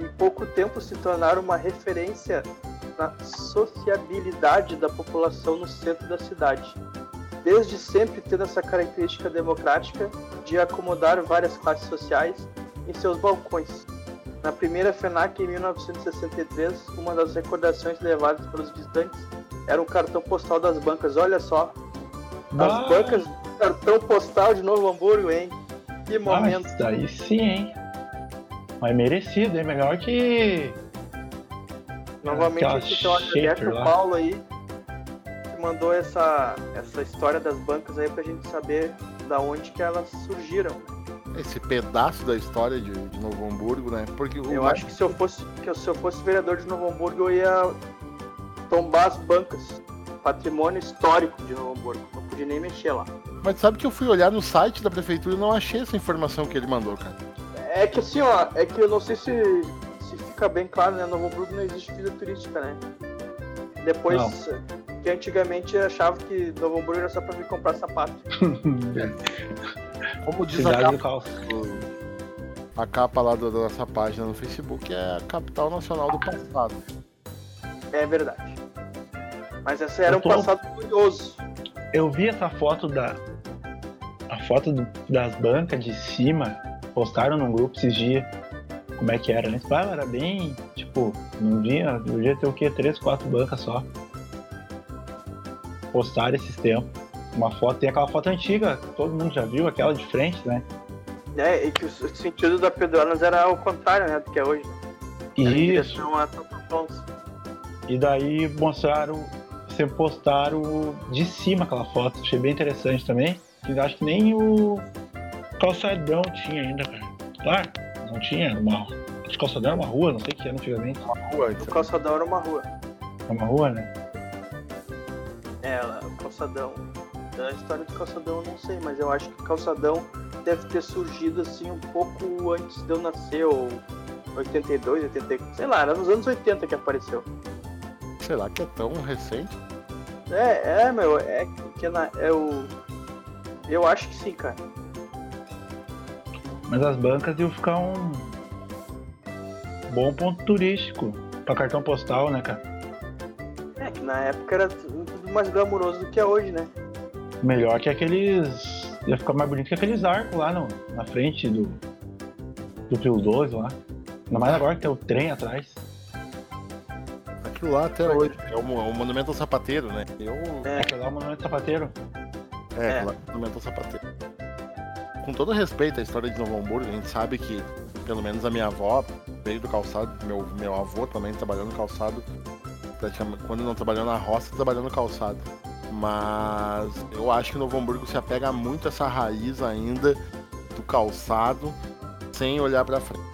S3: Em pouco tempo se tornaram uma referência na sociabilidade da população no centro da cidade. Desde sempre tendo essa característica democrática de acomodar várias classes sociais em seus balcões. Na primeira FENAC em 1963, uma das recordações levadas pelos visitantes era um cartão postal das bancas. Olha só, as
S2: Ah,
S3: bancas, cartão postal de Novo Hamburgo, hein? Que
S2: ah,
S3: momento.
S2: isso daí sim, hein? Mas merecido, é melhor que.
S3: Novamente
S2: Aquela
S3: aqui agradeço o
S2: lá.
S3: Paulo aí que mandou essa, essa história das bancas aí pra gente saber da onde que elas surgiram.
S1: Esse pedaço da história de, de Novo Hamburgo, né? Porque o
S3: Eu acho que se eu fosse que se eu fosse vereador de Novo Hamburgo eu ia tombar as bancas. Patrimônio histórico de Novo Hamburgo. Não podia nem mexer lá.
S1: Mas sabe que eu fui olhar no site da prefeitura e não achei essa informação que ele mandou, cara.
S3: É que assim, ó, é que eu não sei se, se fica bem claro, né? Novo Hamburgo não existe vida turística, né? Depois, que antigamente achava que Novo Hamburgo era só pra vir comprar sapato.
S1: Como diz a
S2: Cidade
S1: capa,
S2: do caos.
S1: do- a capa lá da nossa página no Facebook, é a capital nacional do passado.
S3: É verdade. Mas esse era
S2: Eu
S3: um
S2: tô-
S3: passado curioso.
S2: Eu vi essa foto da. A foto do- das bancas de cima. Postaram num grupo esses dias. Como é que era, né? Ah, era bem. Tipo, num dia. No dia ter o quê? Três, quatro bancas só. Postaram esses tempos. Uma foto, tem aquela foto antiga, todo mundo já viu, aquela de frente, né?
S3: É, e que o sentido da Pedronas era o contrário, né? Do que é hoje. Era
S2: Isso.
S3: a.
S2: E daí mostraram, sempre postaram de cima aquela foto. Achei bem interessante também. E acho que nem o calçadão tinha ainda, cara. Claro, não tinha. Uma, acho que calçadão era uma rua, não sei o que era antigamente.
S1: Uma rua,
S3: O calçadão era uma rua.
S2: Era uma rua, né?
S3: É, o calçadão. A história do calçadão eu não sei, mas eu acho que o calçadão deve ter surgido assim um pouco antes de eu nascer, ou 82, 84, sei lá, era nos anos 80 que apareceu.
S1: será que é tão recente?
S3: É, é, meu, é que na, é o. Eu acho que sim, cara.
S2: Mas as bancas iam ficar um bom ponto turístico pra cartão postal, né, cara?
S3: É que na época era tudo mais glamuroso do que é hoje, né?
S2: Melhor que aqueles. Ia ficar mais bonito que aqueles arcos lá no, na frente do. Do Pio 12 lá. Ainda mais agora que tem o trem atrás.
S1: Aquilo lá até hoje. É o, mo- o monumento ao sapateiro, né? Eu.
S3: É.
S2: Aquele lá é o Monumento Sapateiro.
S1: É,
S3: É.
S1: lá, monumento ao sapateiro. Com todo respeito à história de Novo Hamburgo, a gente sabe que, pelo menos a minha avó veio do calçado, meu, meu avô também trabalhou no calçado. praticamente- Quando não trabalhou na roça, trabalhou no calçado. Mas eu acho que Novo Hamburgo se apega muito a essa raiz ainda do calçado, sem olhar pra frente.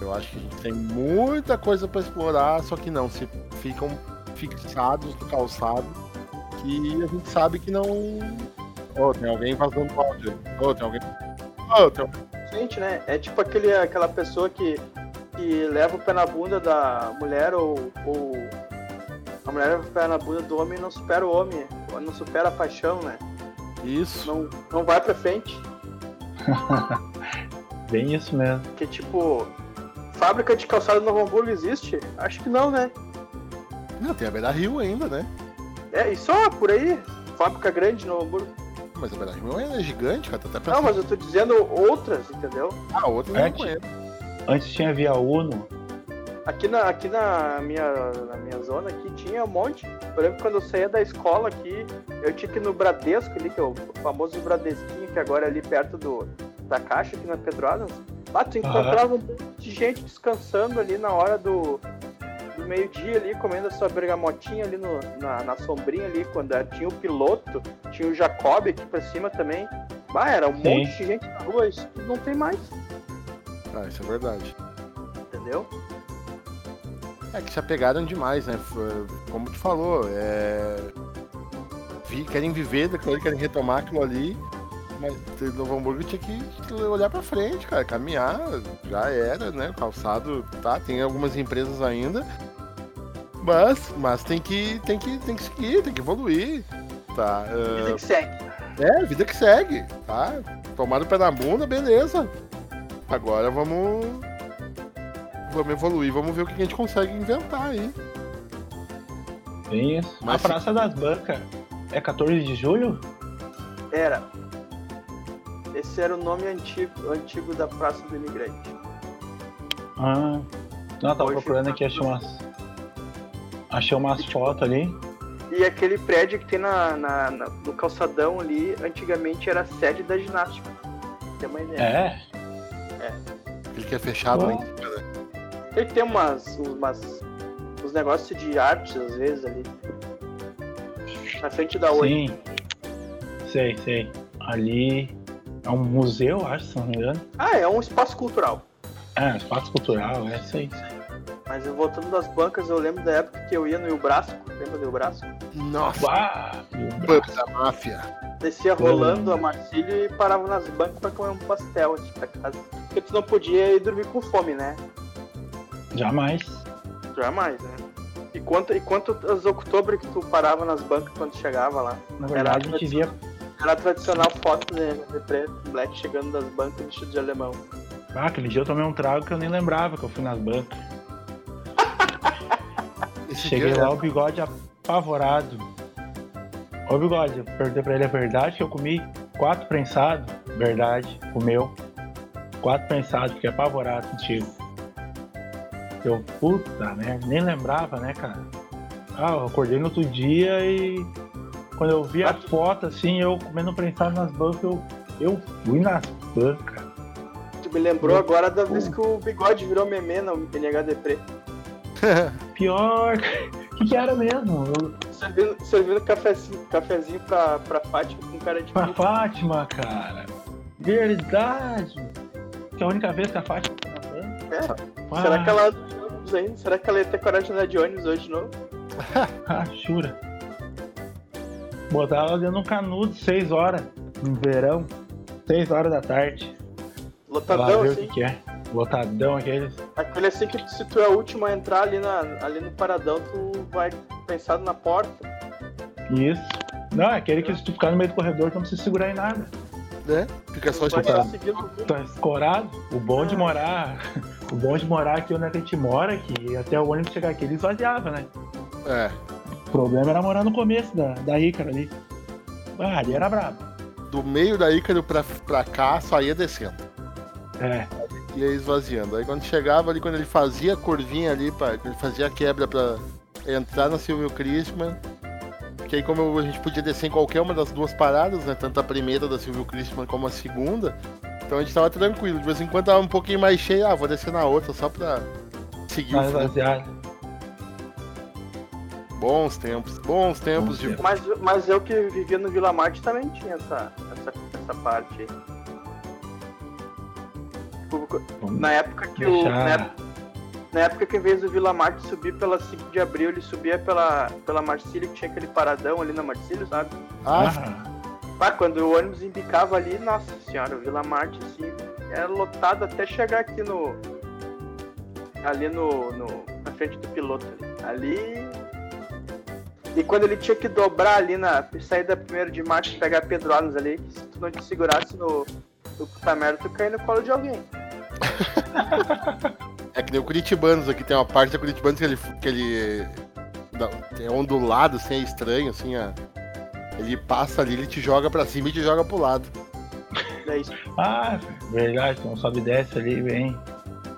S1: Eu acho que a gente tem muita coisa pra explorar, só que não, se ficam fixados no calçado, que a gente sabe que não. Ô, tem alguém vazando áudio. Ô, tem alguém. Ô, tem alguém.
S3: Gente, né? É tipo aquele, aquela pessoa que, que leva o pé na bunda da mulher ou, ou a mulher leva o pé na bunda do homem e não supera o homem. Não supera a paixão, né?
S1: Isso.
S3: Não, não vai pra frente.
S2: Bem isso mesmo.
S3: Porque, tipo, fábrica de calçado no Novo Hamburgo existe? Acho que não, né?
S1: Não, tem a Beira Rio ainda, né?
S3: É, e só por aí? Fábrica grande no Novo Hamburgo.
S1: Mas a Beira Rio é gigante, cara. Tá até
S3: Não, mas eu tô dizendo outras, entendeu?
S1: Ah, outra eu
S2: É,
S1: não conheço.
S2: Antes tinha Via Uno.
S3: Aqui na, aqui na, minha, na minha zona aqui tinha um monte. Eu lembro que quando eu saía da escola aqui, eu tinha que ir no Bradesco ali, que é o famoso Bradesquinho, que agora é ali perto do, da caixa aqui na Pedronas. Lá tu encontrava um monte de gente descansando ali na hora do, do meio-dia ali, comendo a sua bergamotinha ali no, na, na sombrinha ali, quando era- tinha o piloto, tinha o Jacob aqui pra cima também. Bah, era um
S2: Sim.
S3: monte de gente na rua, isso não tem mais,
S1: Ah, isso é verdade.
S3: entendeu?
S1: É que se apegaram demais, né? Como tu falou, é. Querem viver daquilo, querem retomar aquilo ali. Mas o Novo Hamburgo tinha que olhar pra frente, cara, caminhar, já era, né? O calçado, tá, tem algumas empresas ainda. Mas, mas tem que, tem que, tem que seguir, tem que evoluir. Tá. ah,
S3: Vida que segue.
S1: É, vida que segue, tá? Tomaram o pé na bunda, beleza. Agora vamos. Vamos evoluir, vamos ver o que a gente consegue inventar aí.
S2: Bem isso.
S1: Mas
S2: a Praça das Bancas é 14 de julho?
S3: Era. Esse era o nome antigo, antigo da Praça do Imigrante.
S2: Ah. Não, eu tava procurando aqui, achei umas. Achei umas fotos ali.
S3: E aquele prédio que tem na, na- na- no calçadão ali, antigamente era a sede da ginástica. Tem uma ideia.
S2: É.
S1: Ele que é fechado né?
S3: Ele tem umas, umas uns negócios de arte às vezes ali. Na frente da Oi.
S2: Sim. Sei, sei. Ali é um museu, acho, se não me engano.
S3: Ah, é um espaço cultural.
S2: É, espaço cultural, é isso aí.
S3: Mas eu voltando das bancas, eu lembro da época que eu ia no Rio Brasco. Lembra do Rio Brasco?
S1: Nossa,
S2: Uau!
S1: pub da máfia.
S3: Descia rolando a Marcílio e parava nas bancas pra comer um pastel antes pra casa. Porque tu não podia ir dormir com fome, né?
S2: Jamais.
S3: Jamais, né? E quanto, e quanto as outubro que tu parava nas bancas quando chegava lá?
S2: Na verdade, a gente via.
S3: Era a tradicional foto de preto, black chegando das bancas vestido de alemão.
S2: Ah, aquele dia eu tomei um trago que eu nem lembrava que eu fui nas bancas. Cheguei lá, o bigode apavorado. Ô bigode, eu perguntei pra ele a verdade que eu comi quatro prensados. Verdade, comeu. Quatro prensados, fiquei apavorado contigo. Eu, puta merda, nem lembrava, né, cara? Ah, eu acordei no outro dia e quando eu vi a foto assim, eu comendo prensado nas bancas, eu, eu fui nas bancas.
S3: Tu me lembrou agora da vez que o bigode virou meme no NHD preto.
S2: Pior, o que, que era mesmo? Eu,
S3: Servindo, servindo cafezinho, cafezinho pra, pra Fátima com cara de
S2: Pra. Fátima, cara. Verdade. Que é a única vez que a Fátima banda.
S3: É. Será que ela ônibus ainda? Será que ela ia ter coragem de andar de ônibus hoje de novo?
S2: Ah, jura. Botar ela dentro de um canudo, 6 horas, no verão, 6 horas da tarde.
S3: Lotadão,
S2: ver o
S3: assim.
S2: que, que é. Lotadão aqueles.
S3: Aquele assim que se tu é o último a entrar ali, na, ali no paradão, tu vai pensado na porta.
S2: Isso. Não, é aquele que se tu ficar no meio do corredor, tu não precisa segurar em nada.
S1: né? Fica só
S3: Tu vai
S1: escutando.
S3: só seguindo o
S2: Tu tá escorado. O bom de morar. O bom de morar aqui onde a gente mora, que até o ônibus chegar aqui ele esvaziava, né?
S1: É.
S2: O problema era morar no começo da, da Ícaro ali. Ah, ali era brabo.
S1: Do meio da Ícaro pra, pra cá, só ia descendo.
S2: É.
S1: Ia esvaziando. Aí quando chegava ali, quando ele fazia a curvinha ali, pra, ele fazia a quebra pra entrar na Silvio Christman. Que aí como a gente podia descer em qualquer uma das duas paradas, né? Tanto a primeira da Silvio Christman como a segunda. Então a gente tava tranquilo. De vez em quando tava um pouquinho mais cheio, ah, vou descer na outra só pra seguir
S2: Tá
S1: o fluxo. Bons tempos, bons tempos
S2: Bons
S1: de.
S2: tempos.
S3: Mas, mas eu que vivia no Vila Marte também tinha essa, essa, essa parte aí. Tipo, Na época que o. Na época, na época que em vez do Vila Marte subir pela 5 de abril, ele subia pela, pela Marcílio, que tinha aquele paradão ali na Marcílio, sabe?
S1: Ah,
S2: Ah,
S3: Ah, quando o ônibus embicava ali, nossa senhora, Vila Marte, assim, era lotado até chegar aqui no. Ali no. no na frente do piloto ali. E quando ele tinha que dobrar ali na saída primeiro de e pegar pedradas ali, que se tu não te segurasse no, no puta merda, tu caía no colo de alguém.
S1: É que nem o Curitibanos aqui, tem uma parte da Curitibanos que ele, que ele é ondulado, assim, é estranho, assim, ó. Ele passa ali, ele te joga pra cima e te joga pro lado.
S3: É isso.
S2: Ah, verdade, então sobe e desce ali, bem.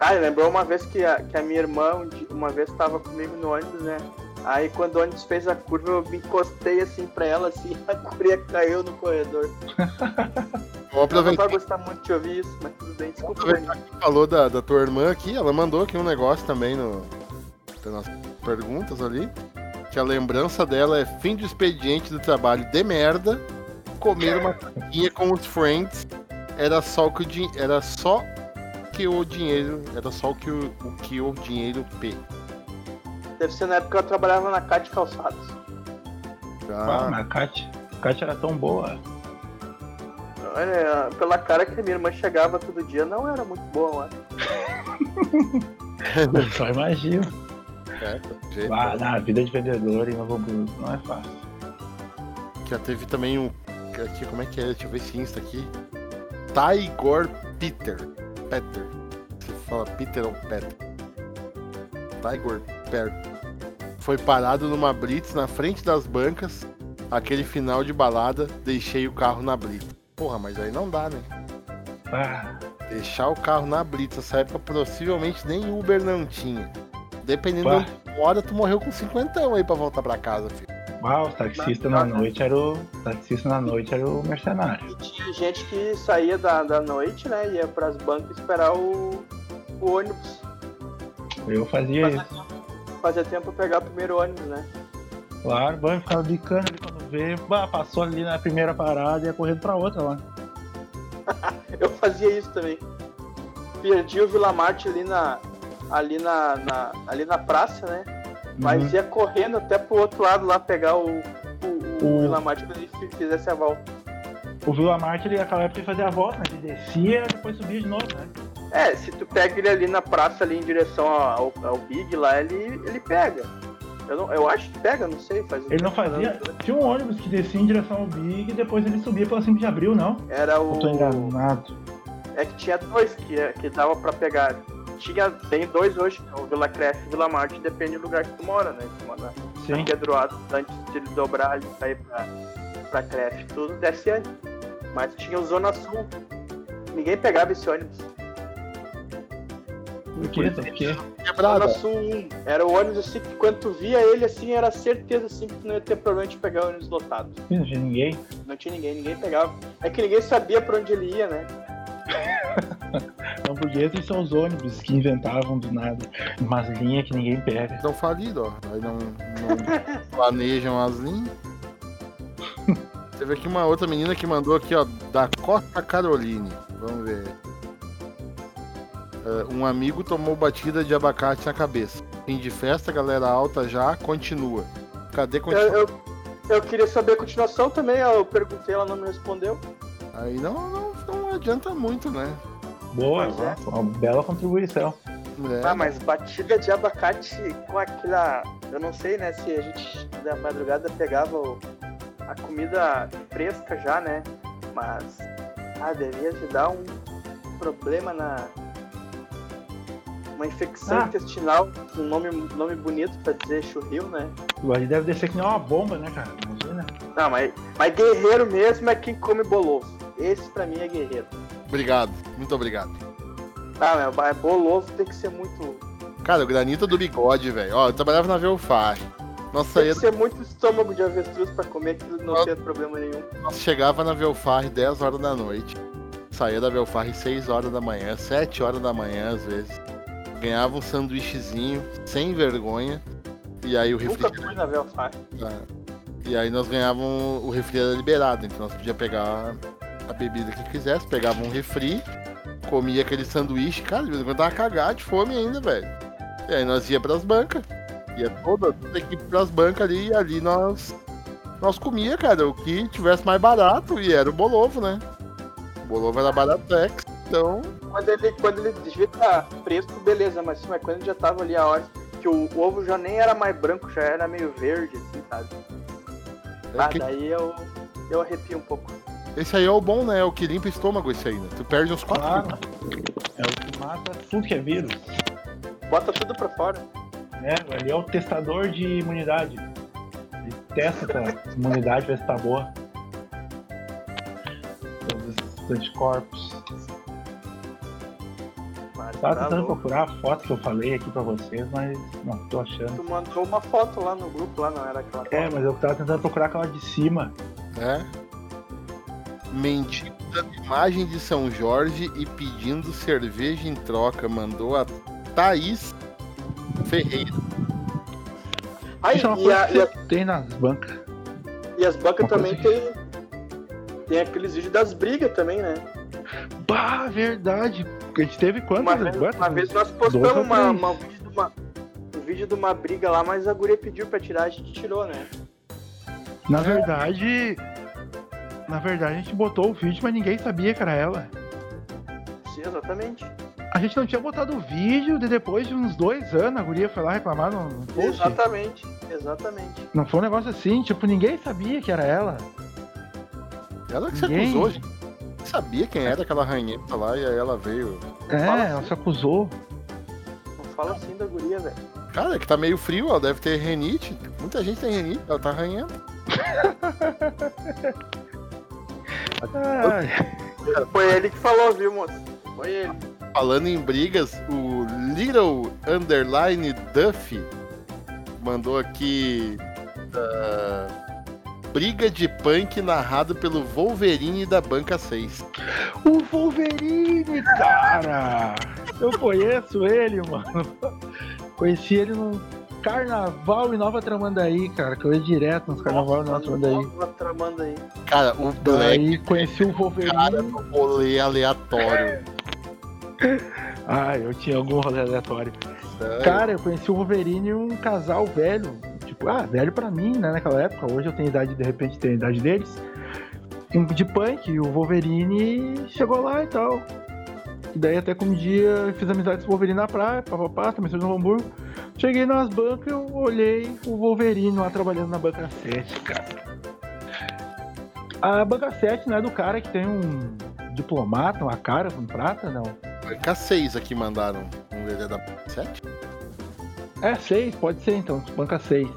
S3: Ah, lembrou uma vez que a, que a minha irmã um uma vez estava comigo no ônibus, né? Aí quando o ônibus fez a curva, eu me encostei assim pra ela, assim, a curia caiu no corredor.
S1: Vou
S3: Ela não
S1: aproveitar
S3: vai gostar muito de ouvir isso, mas tudo bem, desculpa,
S1: aproveitar falou da, da tua irmã aqui, ela mandou aqui um negócio também no, nas perguntas ali. Que a lembrança dela é fim de expediente do trabalho de merda, comer uma caquinha com os friends, era só o que o din- era só que o dinheiro, era só o que o, o que o dinheiro P.
S3: Deve ser na época que eu trabalhava na Cat Calçados.
S2: Ah,
S1: Ah,
S2: mas a a Kátia era tão boa.
S3: Olha, pela cara que a minha irmã chegava todo dia, não era muito boa lá.
S2: Eu só imagino.
S1: É.
S2: Ah, na vida de vendedor em Novo não é fácil.
S1: Já teve também um. Aqui, como é que é? Deixa eu ver esse Insta aqui. Tigor Peter. Peter. Você fala Peter ou Peter? Tigor Peter. Foi parado numa blitz na frente das bancas. Aquele final de balada, deixei o carro na blitz. Porra, mas aí não dá, né?
S2: Ah,
S1: Deixar o carro na blitz nessa época possivelmente nem Uber não tinha. Dependendo onde hora, tu morreu com cinquentão aí pra voltar pra casa, filho.
S2: ah, o taxista na noite era o. o taxista na noite era o mercenário.
S3: E tinha gente que saía da, da noite, né? Ia pras bancas esperar o, o ônibus.
S2: Eu fazia
S3: Fazia
S2: isso.
S3: tempo, fazia tempo pra pegar o primeiro ônibus, né?
S2: Claro, bom, ficava bicando ali quando vê, bah, passou ali na primeira parada e ia correndo pra outra lá.
S3: Eu fazia isso também. Perdi o Vila Marte ali na. Ali na, na- ali na praça, né? Mas
S2: Uhum.
S3: ia correndo até pro outro lado lá pegar o, o, o
S2: O-
S3: quando ele fi- fizesse a volta.
S2: O Vila Marte, ele, naquela época, ele fazia a volta, né? Ele descia e depois subia de novo, né?
S3: É, se tu pega ele ali na praça ali em direção ao, ao Big lá, ele, ele pega. Eu, não, eu acho que pega, não sei. Faz
S2: Ele não fazia. Tinha um ônibus que descia em direção ao Big e depois ele subia pela 5 de abril, não?
S3: Era o.
S2: Eu tô enganado.
S3: É que tinha dois que, que dava pra pegar. Tinha, tem dois hoje, o Vila Cresce e o Vila Marte, depende do lugar que tu mora, né? Se tu mora
S2: Sim.
S3: na Pedroado, antes de ele dobrar ali pra ir pra, pra Cresce, tudo desce antes. Mas tinha o Zona Sul. Ninguém pegava esse ônibus.
S2: Por quê? Por quê?
S3: Zona Sul 1. Era o ônibus assim que quando tu via ele assim, era certeza assim que tu não ia ter problema de pegar o ônibus lotado.
S2: Não tinha ninguém.
S3: Não tinha ninguém, ninguém pegava. É que ninguém sabia pra onde ele ia, né?
S2: Esses são os ônibus que inventavam do nada umas linhas que ninguém pega.
S1: Estão falidos, ó. Aí não, não planejam as linhas. Teve aqui uma outra menina que mandou aqui, ó, da Costa Caroline. Vamos ver. É, um amigo tomou batida de abacate na cabeça. Fim de festa, galera alta já, continua. Cadê
S3: Eu,
S1: continua?
S3: eu, eu queria saber a continuação também, eu perguntei, ela não me respondeu.
S1: Aí não, não, não adianta muito, né?
S2: Boa,
S3: é.
S2: uma bela contribuição.
S1: É,
S3: Ah, mas batida de abacate com aquela. Eu não sei, né, se a gente da madrugada pegava o- a comida fresca já, né? Mas. Ah, devia te dar um problema na. Uma infecção
S2: Ah.
S3: intestinal, um nome, nome bonito pra dizer churril, né?
S2: O ali deve descer que nem uma bomba, né, cara? Imagina.
S3: Não, mas, mas guerreiro mesmo é quem come bolovo. Esse pra mim é guerreiro.
S1: Obrigado, muito obrigado.
S3: Ah, meu, mas bolovo tem que ser muito.
S1: Cara, o granito do bigode, velho. Ó, eu trabalhava na Velfar. Nossa,
S3: Tem
S1: ia
S3: que ser muito estômago de avestruz pra comer aquilo e não
S1: Ah.
S3: ter problema nenhum.
S1: Nós chegava na Velfar 10 horas da noite. Saía da Velfar 6 horas da manhã, 7 horas da manhã às vezes. Ganhava um sanduíchezinho, sem vergonha. E aí o
S3: Nunca
S1: refri.
S3: fui na Velfar.
S1: Ah, E aí nós ganhávamos. O refri era liberado, então nós podíamos pegar a bebida que quisesse, pegava um refri, comia aquele sanduíche, cara, de vez em quando tava cagado de fome ainda, velho. E aí nós ia pras bancas. Ia toda, toda a equipe pras bancas ali e ali nós. Nós comia, cara, o que tivesse mais barato e era o Bolovo, né? O Bolovo era baratex, então.
S3: Quando ele, quando ele devia estar fresco, beleza, mas, mas quando já tava ali a hora que o, o ovo já nem era mais branco, já era meio verde, assim, sabe?
S1: É
S3: Ah,
S1: que-
S3: daí eu, eu arrepio um pouco.
S1: Esse aí é o bom, né? É o que limpa o estômago, esse aí, né? Tu perde uns 4
S2: Claro. É o que mata tudo que é vírus.
S3: Bota tudo pra fora.
S2: É, ali é o testador de imunidade. Ele testa a imunidade, vê se tá boa. Todos os anticorpos.
S3: Mas
S2: Tava
S3: tá
S2: tentando
S3: louco.
S2: procurar a foto que eu falei aqui pra vocês, mas não tô achando.
S3: Tu mandou uma foto lá no grupo, lá não era aquela foto.
S2: É, mas eu tava tentando procurar aquela de cima.
S1: É. Mentiu dando imagem de São Jorge e pedindo cerveja em troca. Mandou a Thaís Ferreira.
S3: Aí,
S2: Isso é uma
S3: e,
S2: coisa
S3: a-
S2: que
S3: e a-
S2: tem nas bancas.
S3: e as bancas
S2: Uma
S3: também tem. Tem aqueles vídeos das brigas também, né?
S2: Bah, verdade. A gente teve
S3: Uma
S2: quantas
S3: vez,
S2: bancas?
S3: uma vez nós postamos uma, uma- um, vídeo de uma, um vídeo de uma briga lá, mas a guria pediu pra tirar, a gente tirou, né?
S2: Na verdade. Na verdade, a gente botou o vídeo, mas ninguém sabia que era ela.
S3: Sim, exatamente.
S2: A gente não tinha botado o vídeo, de depois de uns dois anos, a guria foi lá reclamar no, no post.
S3: Exatamente, exatamente.
S2: Não foi um negócio assim, tipo, ninguém sabia que era ela.
S1: Ela que se
S2: Ninguém.
S1: acusou, gente. Nem Sabia quem era aquela ranheta lá e aí ela veio.
S2: É,
S3: Fala
S2: ela
S3: assim.
S2: se acusou.
S3: Não fala assim da guria, velho.
S1: Cara, é que tá meio frio, ela deve ter renite. Muita gente tem renite, ela tá arranhando.
S3: Foi ele que falou, viu, moço? Foi ele.
S1: Falando em brigas, o Little Underline Duffy mandou aqui. ah, briga de punk narrado pelo Wolverine da Banca 6.
S2: o Wolverine, cara! Eu conheço ele, mano. Conheci ele num carnaval em Nova Tramandaí, cara. Que eu ia direto nos carnaval em Nova Tramandaí.
S3: Nova tramando aí.
S1: Cara, o Black
S2: Daí conheci o Wolverine.
S1: cara no rolê aleatório.
S2: Ah, eu tinha algum rolê aleatório.
S1: Sério?
S2: Cara, eu conheci o Wolverine e um casal velho. Tipo, ah, velho pra mim, né, naquela época. Hoje eu tenho idade, de repente, tenho a idade deles. Um De punk, e o Wolverine chegou lá e tal. E daí até que um dia fiz amizade com o Wolverine na praia, papapá, também de Novo Hamburgo. Cheguei nas bancas e eu olhei o Wolverine lá trabalhando na banca 7, cara. A banca 7 não é do cara que tem um diplomata, uma cara com prata, não.
S1: Banca 6 aqui mandaram um VD da 7.
S2: É, seis, pode ser então, banca 6.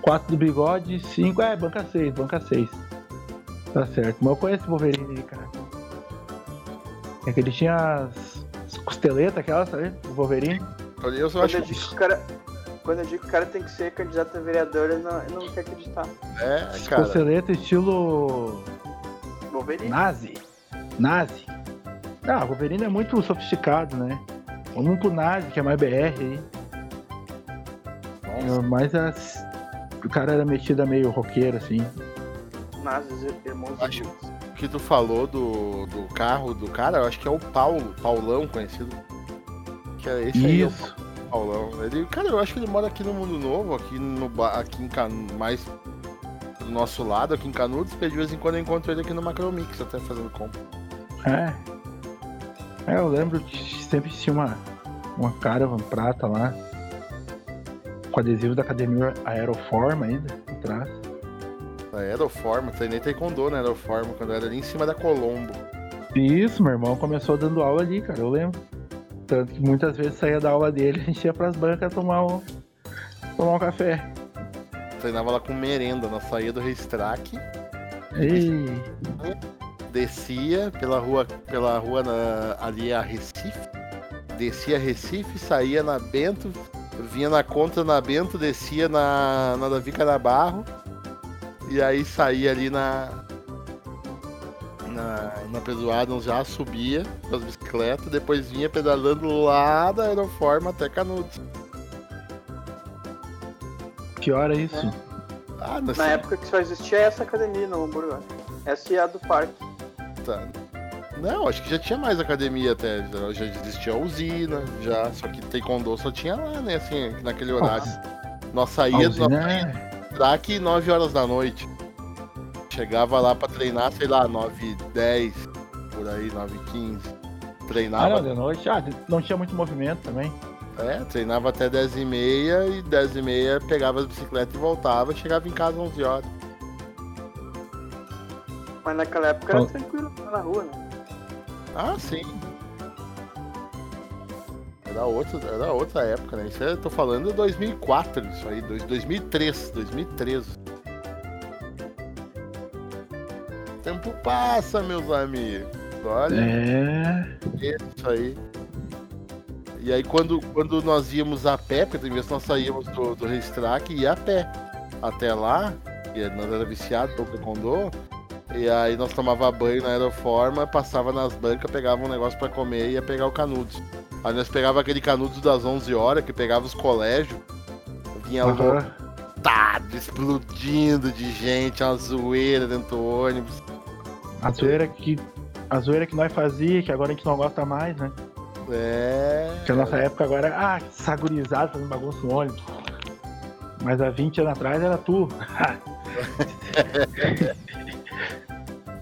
S2: 4 do bigode, 5, é, banca 6, banca 6. Tá certo, mas eu conheço o Wolverine aí, cara. É que ele tinha as, as costeletas aquelas, sabe? O Wolverine.
S1: Eu só
S3: Quando
S1: acho
S3: eu, digo que o cara, quando eu digo que o cara tem que ser candidato a vereador, eu não, eu não quero acreditar.
S1: é,
S2: As
S1: cara.
S2: costeletas estilo
S3: Wolverine.
S2: nazi. Nazi. Ah, o Wolverine é muito sofisticado, né? Vamos pro nazi, que é mais BR aí.
S1: Nossa,
S2: Mas as... o cara era metido a meio roqueiro, assim.
S3: Nazis, irmãos
S1: Acho- que tu falou do, do carro do cara, eu acho que é o Paulo, Paulão conhecido. Que é esse aí, é o
S2: Isso.
S1: Paulão. Ele, cara, eu acho que ele mora aqui no Mundo Novo, aqui no aqui em Can... mais do nosso lado, aqui em Canudos, porque de vez em quando eu encontro ele aqui no Macromix, até fazendo compra.
S2: É. É, eu lembro que sempre tinha uma, uma caravan prata lá. Com adesivo da academia Aeroforma ainda, atrás.
S1: A Aeroforma, treinei Taekwondo na Aeroforma, quando eu era ali em cima da Colombo.
S2: Isso, meu irmão começou dando aula ali, cara, eu lembro. Tanto que muitas vezes saía da aula dele, a gente ia pras bancas tomar um, tomar um café.
S1: Treinava lá com merenda, nós saía do Reistrack,
S2: E
S1: descia pela rua, pela rua na- ali a Recife, descia a Recife, saía na Bento, vinha na contra na Bento, descia na, na Davi Canabarro, e aí saía ali na. Na, na Pedro Adams já subia com as bicicletas, depois vinha pedalando lá da Aeroforma até Canudos.
S2: que hora é isso?
S1: Ah, nós
S3: Na época que só existia essa academia no Hamburgo. Essa e a do parque.
S1: Tá. Não, acho que já tinha mais academia até. Já, existia a usina, já. Só que Taekwondo só tinha lá, né? Assim, naquele horário. Nós
S2: A
S1: saíamos
S2: usina
S1: nós
S2: é-
S1: daqui 9 horas da noite. Chegava lá pra treinar, sei lá, 9 e 10, por aí, 9 e 15.
S2: Ah,
S1: Treinava.
S2: não, de noite. Ah, não tinha muito movimento também.
S1: É, treinava até 10 e meia e 10 e meia pegava as bicicletas e voltava, chegava em casa às 11 horas.
S3: Mas naquela época era tranquilo ficar na rua, né?
S1: Ah, sim. Era outra, era outra época, né? Isso eu tô falando de 2004, isso aí, dois- 2003, 2013. O tempo passa, meus amigos. Olha.
S2: É.
S1: Isso aí. E aí quando, quando nós íamos a pé, porque tem vezes nós saíamos do, do Restrack e ia a pé. Até lá, e nós era viciado pelo taekwondo, e aí nós tomava banho na aeroforma, passava nas bancas, pegava um negócio pra comer e ia pegar o canudos. Aí nós pegava aquele canudos das 11 horas, que pegava os colégios, vinha
S2: aham.
S1: lotado, explodindo de gente, uma zoeira dentro do ônibus.
S2: A zoeira que. A zoeira que nós fazia, que agora a gente não gosta mais, né?
S1: É.
S2: Que a nossa época agora é, ah, que sagurizado fazendo bagunça no ônibus. Mas há 20 anos atrás era tu.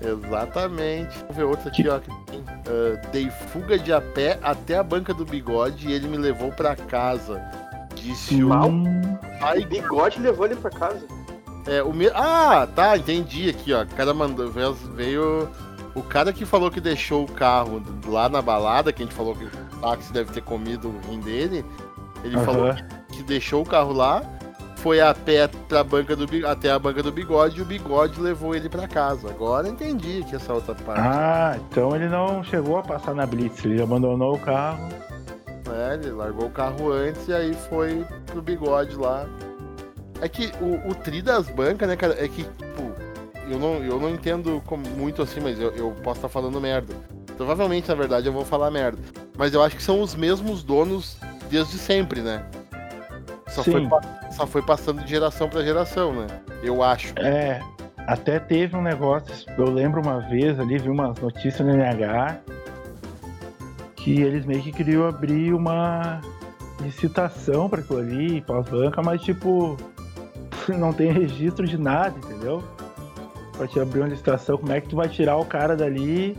S1: Exatamente. Vamos ver outro aqui, ó. Que tem. Ah, dei fuga de a pé até a banca do bigode e ele me levou pra casa. Disse o
S3: Mal?
S1: Pai.
S3: O bigode levou ele pra casa.
S1: É, o me... Ah, tá, entendi aqui, ó. O cara mandou. Veio, veio- O cara que falou que deixou o carro lá na balada, que a gente falou que o táxi deve ter comido o rim dele. Ele falou
S2: aham.
S1: que deixou o carro lá, foi a pé pra banca do, até a banca do bigode e o bigode levou ele pra casa. Agora entendi que essa outra parte.
S2: Ah, então ele não chegou a passar na Blitz, ele abandonou o carro.
S1: né? Ele largou o carro antes e aí foi pro bigode lá. É que o, o tri das bancas, né, cara, é que, tipo, eu não, eu não entendo como- muito assim, mas eu, eu posso estar falando merda. Provavelmente, na verdade, eu vou falar merda. Mas eu acho que são os mesmos donos desde sempre, né? Só, foi,
S2: Sim.
S1: só foi passando de geração pra geração, né? Eu acho.
S2: É, até teve um negócio, eu lembro uma vez ali, vi umas notícias no NH, que eles meio que queriam abrir uma licitação pra aquilo ali, pós-banca, mas tipo, não tem registro de nada, entendeu? Pra te abrir uma licitação, como é que tu vai tirar o cara dali?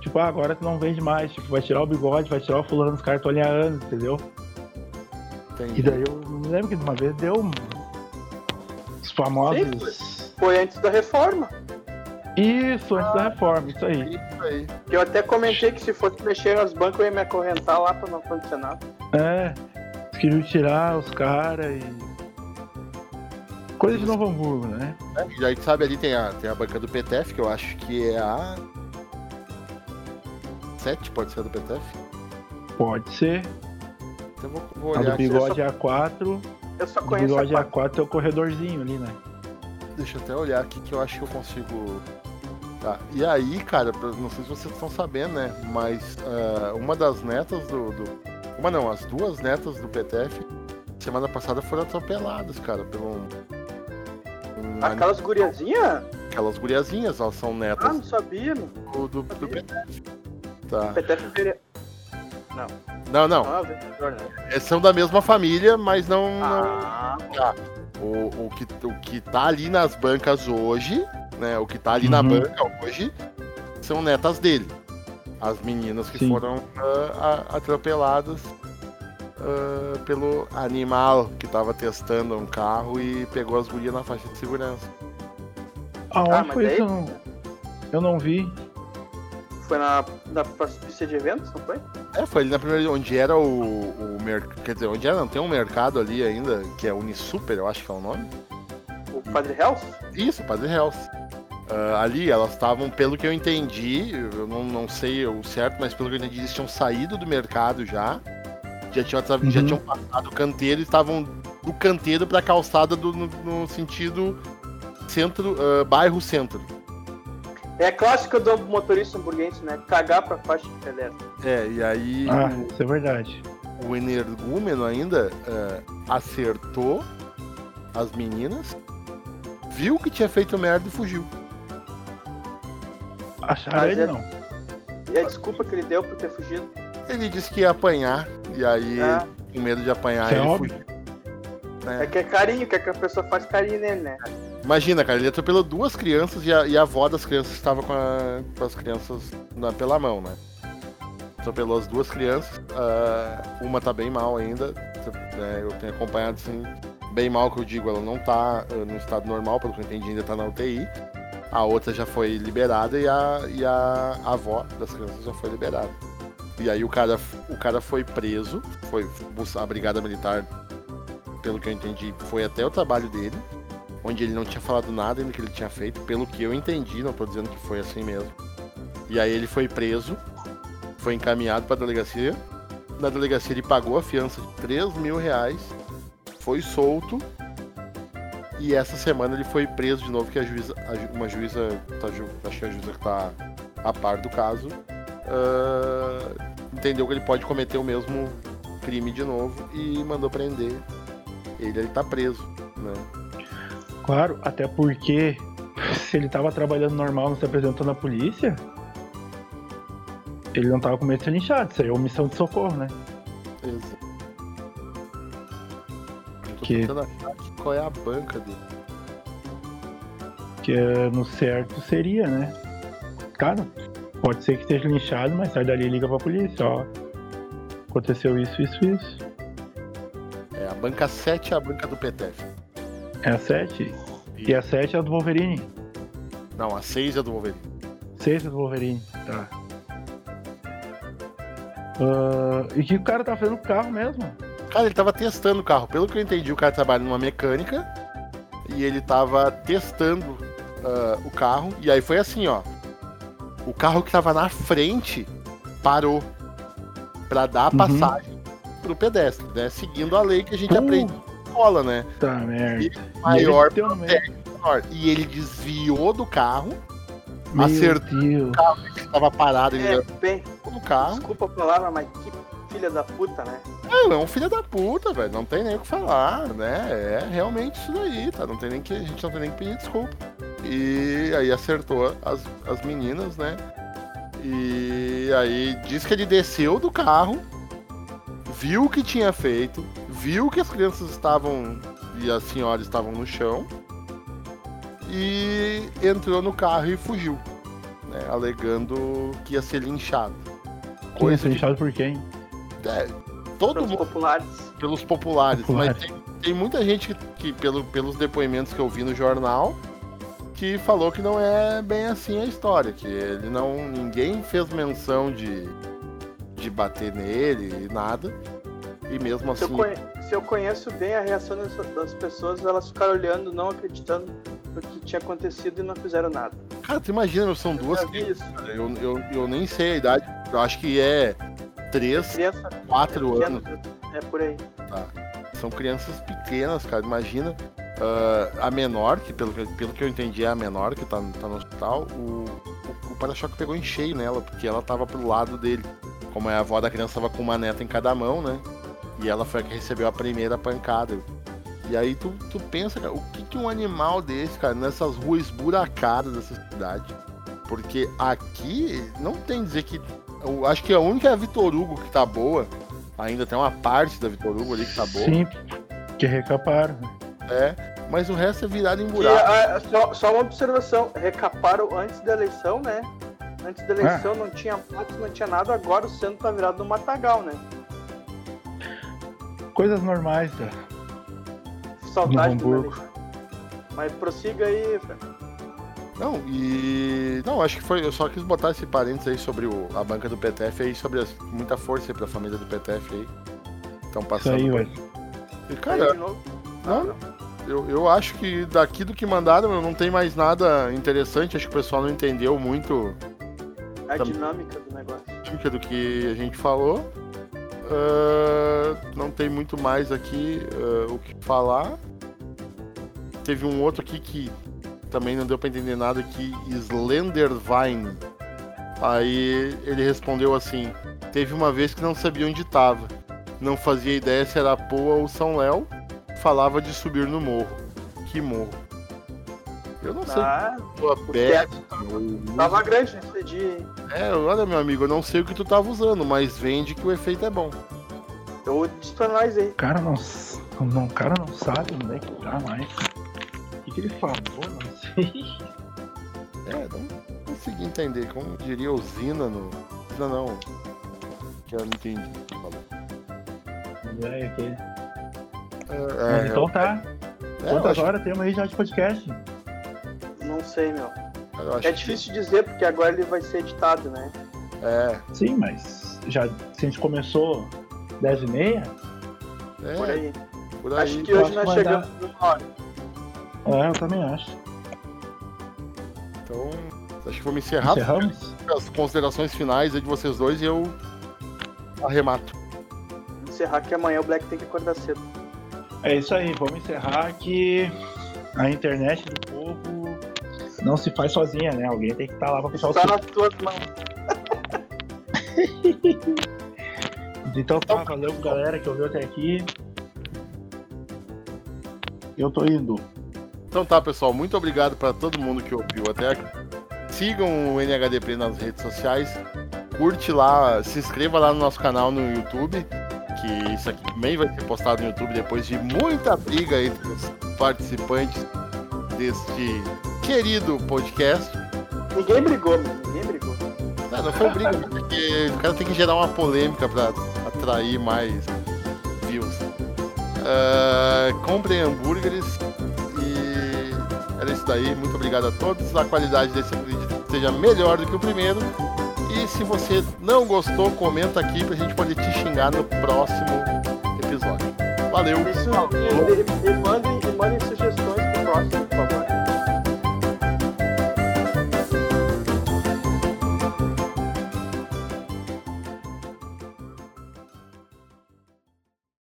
S2: Tipo, ah, agora tu não vende mais, tipo, vai tirar o bigode, vai tirar o fulano dos caras há anos, entendeu?
S1: Entendi.
S2: E daí eu me lembro que de uma vez deu os famosos.
S3: Foi antes da reforma.
S2: Isso, antes da reforma, isso aí.
S1: Isso aí.
S3: Que eu até comentei que se fosse mexer nas bancas eu ia me acorrentar lá pra não acontecer nada.
S2: É, eles queriam tirar os caras e. Coisa de Novo Hamburgo, né?
S1: E aí, sabe, ali tem a, tem a banca do PTF, que eu acho que é a. 7, pode ser a do PTF?
S2: Pode ser.
S1: Então eu vou, vou
S2: A
S1: olhar
S2: do
S1: aqui.
S2: bigode A4.
S3: Eu só conheço a
S2: bigode
S3: quatro.
S2: A4 é o corredorzinho ali, né?
S1: Deixa eu até olhar aqui que eu acho que eu consigo. Tá. E aí, cara, não sei se vocês estão sabendo, né? Mas ah, uma das netas do, do- Uma não, as duas netas do PTF semana passada foram atropeladas, cara, por um. um
S3: Aquelas guriazinhas?
S1: Aquelas guriazinhas, elas são
S3: Ah,
S1: netas
S3: não sabia, meu.
S1: do, do, do PTF. Tá.
S3: PTF
S1: Não, não.
S3: Não, é
S1: são da mesma família, mas não. não-
S3: Ah,
S1: O, o, que, o que tá ali nas bancas hoje, né? O que tá ali na
S2: Uhum.
S1: banca hoje são netas dele. As meninas que
S2: Sim.
S1: foram ah, a- atropeladas ah, pelo animal que tava testando um carro e pegou as gurias na faixa de segurança.
S2: Aonde
S3: Ah, mas
S2: foi isso? Eu não vi.
S3: Foi na, na pista de eventos, não foi?
S1: É, foi ali na primeira. Onde era o, o mercado. Quer dizer, onde era? Não tem um mercado ali ainda, que é Unisuper, eu acho que é o nome.
S3: O Padre Health?
S1: Isso, Padre Hells. Ah, ali elas estavam, pelo que eu entendi, eu não, não sei o certo, mas pelo que eu entendi, eles tinham saído do mercado já. Já tinham, atra- já
S2: Uhum.
S1: tinham passado o canteiro e estavam do canteiro pra calçada do, no, no sentido centro, ah, bairro centro.
S3: É a clássica do motorista hamburguense, né? Cagar pra faixa de pedestre.
S1: É, e aí
S2: Ah, isso é verdade.
S1: o energúmeno ainda ah, acertou as meninas, viu que tinha feito merda e fugiu.
S2: Acharam ele
S3: é-
S2: não.
S3: E a desculpa que ele deu por ter fugido.
S1: Ele disse que ia apanhar, e aí,
S3: Ah.
S1: com medo de apanhar,
S2: Isso é
S1: ele
S2: óbvio.
S1: fugiu.
S3: É que é carinho, quer que a pessoa faz carinho nele, né?
S1: Imagina, cara, ele atropelou duas crianças e a, e a avó das crianças estava com, a- com as crianças na- pela mão, né? atropelou as duas crianças. Uh, uma tá bem mal ainda. Né, eu tenho acompanhado assim, bem mal que eu digo, ela não tá uh, no estado normal, pelo que eu entendi, ainda tá na UTI. A outra já foi liberada e a, e a avó das crianças já foi liberada. E aí o cara, o cara foi preso, foi a brigada militar, pelo que eu entendi, foi até o trabalho dele, onde ele não tinha falado nada do que ele tinha feito, pelo que eu entendi, não tô dizendo que foi assim mesmo. E aí ele foi preso, foi encaminhado para a delegacia. Na delegacia ele pagou a fiança de 3 mil reais, foi solto e essa semana ele foi preso de novo, que a juíza, uma juíza, tá, acho que a juíza que tá a par do caso, uh, entendeu que ele pode cometer o mesmo crime de novo e mandou prender. Ele, ele tá preso, né?
S2: Claro, até porque se ele tava trabalhando normal, não se apresentou na polícia, ele não tava com medo de ser linchado, isso aí é omissão de socorro, né?
S1: Exato. Que... qual é a banca dele.
S2: Que no certo seria, né? Cara, pode ser que esteja linchado, mas sai dali e liga pra polícia, ó. Aconteceu isso, isso, isso.
S1: É, a banca 7 é a banca do PTF.
S2: É a 7? E, e a 7 é a do Wolverine?
S1: Não, a 6 é a do Wolverine.
S2: 6 é do Wolverine, tá. Uh, e que o cara tá fazendo com o carro mesmo?
S1: Cara, ele tava testando o carro. Pelo que eu entendi, o cara trabalha numa mecânica e ele tava testando uh, o carro. E aí foi assim, ó. O carro que tava na frente parou para dar uhum. passagem pro pedestre, né? Seguindo a lei que a gente uh. aprende escola, né?
S2: Tá merda. E
S1: maior e ele, menor. e ele desviou do carro,
S2: Meu acertou Deus. o
S1: carro que estava parado. Ele
S3: é, bem, no carro. Desculpa a palavra, mas que filha da puta, né?
S1: É, é um filho da puta, velho. Não tem nem o que falar, né? É realmente isso daí, tá? Não tem nem que. A gente não tem nem que pedir desculpa. E aí acertou as, as meninas, né? E aí diz que ele desceu do carro, viu o que tinha feito, viu que as crianças estavam e as senhoras estavam no chão e entrou no carro e fugiu, né, alegando que ia ser linchado.
S2: Coisa ia ser linchado por quem?
S1: É, todo
S3: pelos
S1: mundo,
S3: populares.
S1: Pelos populares, populares. mas tem, tem, muita gente que, que pelo, pelos depoimentos que eu vi no jornal que falou que não é bem assim a história, que ele não. ninguém fez menção de, de bater nele e nada. E mesmo assim.
S3: Se eu, conhe... Se eu conheço bem a reação das, pessoas, elas ficaram olhando, não acreditando no que tinha acontecido e não fizeram nada.
S1: Cara, tu imagina, são duas crianças. Eu, eu, eu nem sei a idade, eu acho que é 3, 4 anos.
S3: É por aí.
S1: Tá. São crianças pequenas, cara. Imagina Uh, a menor, que pelo, pelo que eu entendi é a menor que tá, tá no hospital, o, o, o para-choque pegou em cheio nela, porque ela tava pro lado dele. Como a avó da criança tava com uma neta em cada mão, né? E ela foi a que recebeu a primeira pancada. E aí tu, tu pensa, cara, o que, que um animal desse, cara, nessas ruas esburacadas dessa cidade? Porque aqui não tem dizer que. Eu acho que a única é a Vitor Hugo que tá boa. Ainda tem uma parte da Vitor Hugo ali que tá boa.
S2: Sim, que recaparam.
S1: É, mas o resto é virado em buraco.
S3: Que, uh, só, só, uma observação, recaparam antes da eleição, né? Antes da eleição ah. não tinha matos, não tinha nada, agora o centro tá virado no matagal, né?
S2: Coisas normais, tá?
S3: Saudade do Mas prossiga aí, Fred.
S1: Não, e. Não, acho que foi. Eu só quis botar esse parênteses aí sobre o, a banca do PTF aí, sobre as, muita força aí pra família do PTF aí. Estão passando. Isso aí,
S2: velho.
S1: E, cara, não, eu, eu acho que daqui do que mandaram não tem mais nada interessante. Acho que o pessoal não entendeu muito
S3: a dinâmica do negócio.
S1: Do que a gente falou. Uh, não tem muito mais aqui uh, o que falar. Teve um outro aqui que também não deu para entender nada que Slendervine. Aí ele respondeu assim: Teve uma vez que não sabia onde estava. Não fazia ideia se era Poa ou São Léo falava de subir no morro. Que morro? Eu não sei.
S3: Ah, tava grande nesse dia, hein?
S1: É, olha, meu amigo, eu não sei o que tu tava usando, mas vende que o efeito é bom.
S3: Eu disse pra nós aí.
S2: O cara não, não, cara não sabe onde é que tá mais. O que, que ele falou? Não sei.
S1: É, não consegui entender. Como diria usina no. Usina não. que eu não entendi.
S2: É.
S1: É,
S2: Mas então tá.
S1: é,
S2: Quantas
S1: acho-
S2: horas temos aí já de podcast?
S3: Não sei, meu.
S1: eu acho
S3: É
S1: que-
S3: difícil dizer, porque agora ele vai ser editado, né?
S1: É,
S2: Sim, mas já, se a gente começou 10 e meia,
S1: é,
S3: Por aí.
S1: por aí.
S3: Acho que hoje nós
S2: que
S3: chegamos numa hora.
S2: é, eu também acho.
S1: Então, acho que vamos encerrar
S2: Encerramos?
S1: as considerações finais aí de vocês dois e eu arremato.
S3: Encerrar que amanhã o Black tem que acordar cedo.
S2: É isso aí, vamos encerrar que a internet não se faz sozinha, né? Alguém tem que estar lá pra puxar o
S3: Tá
S2: fio.
S3: nas tuas mãos.
S2: Então tá, valeu galera que ouviu até aqui. Eu tô indo.
S1: Então tá, pessoal, muito obrigado para todo mundo que ouviu até aqui. Sigam o NHDP nas redes sociais. Curte lá, se inscreva lá no nosso canal no YouTube, que isso aqui também vai ser postado no YouTube depois de muita briga entre os participantes deste querido podcast.
S3: Ninguém brigou, meu. Ninguém brigou.
S1: Não, não foi briga, porque o cara tem que gerar uma polêmica para atrair mais views. Ah, comprem hambúrgueres e era isso daí. Muito obrigado a todos. A qualidade desse que seja melhor do que o primeiro. E se você não gostou, comenta aqui pra gente poder te xingar no próximo episódio. Valeu!
S3: Isso, e, e, e mandem, e mandem sugestões pro próximo, por favor.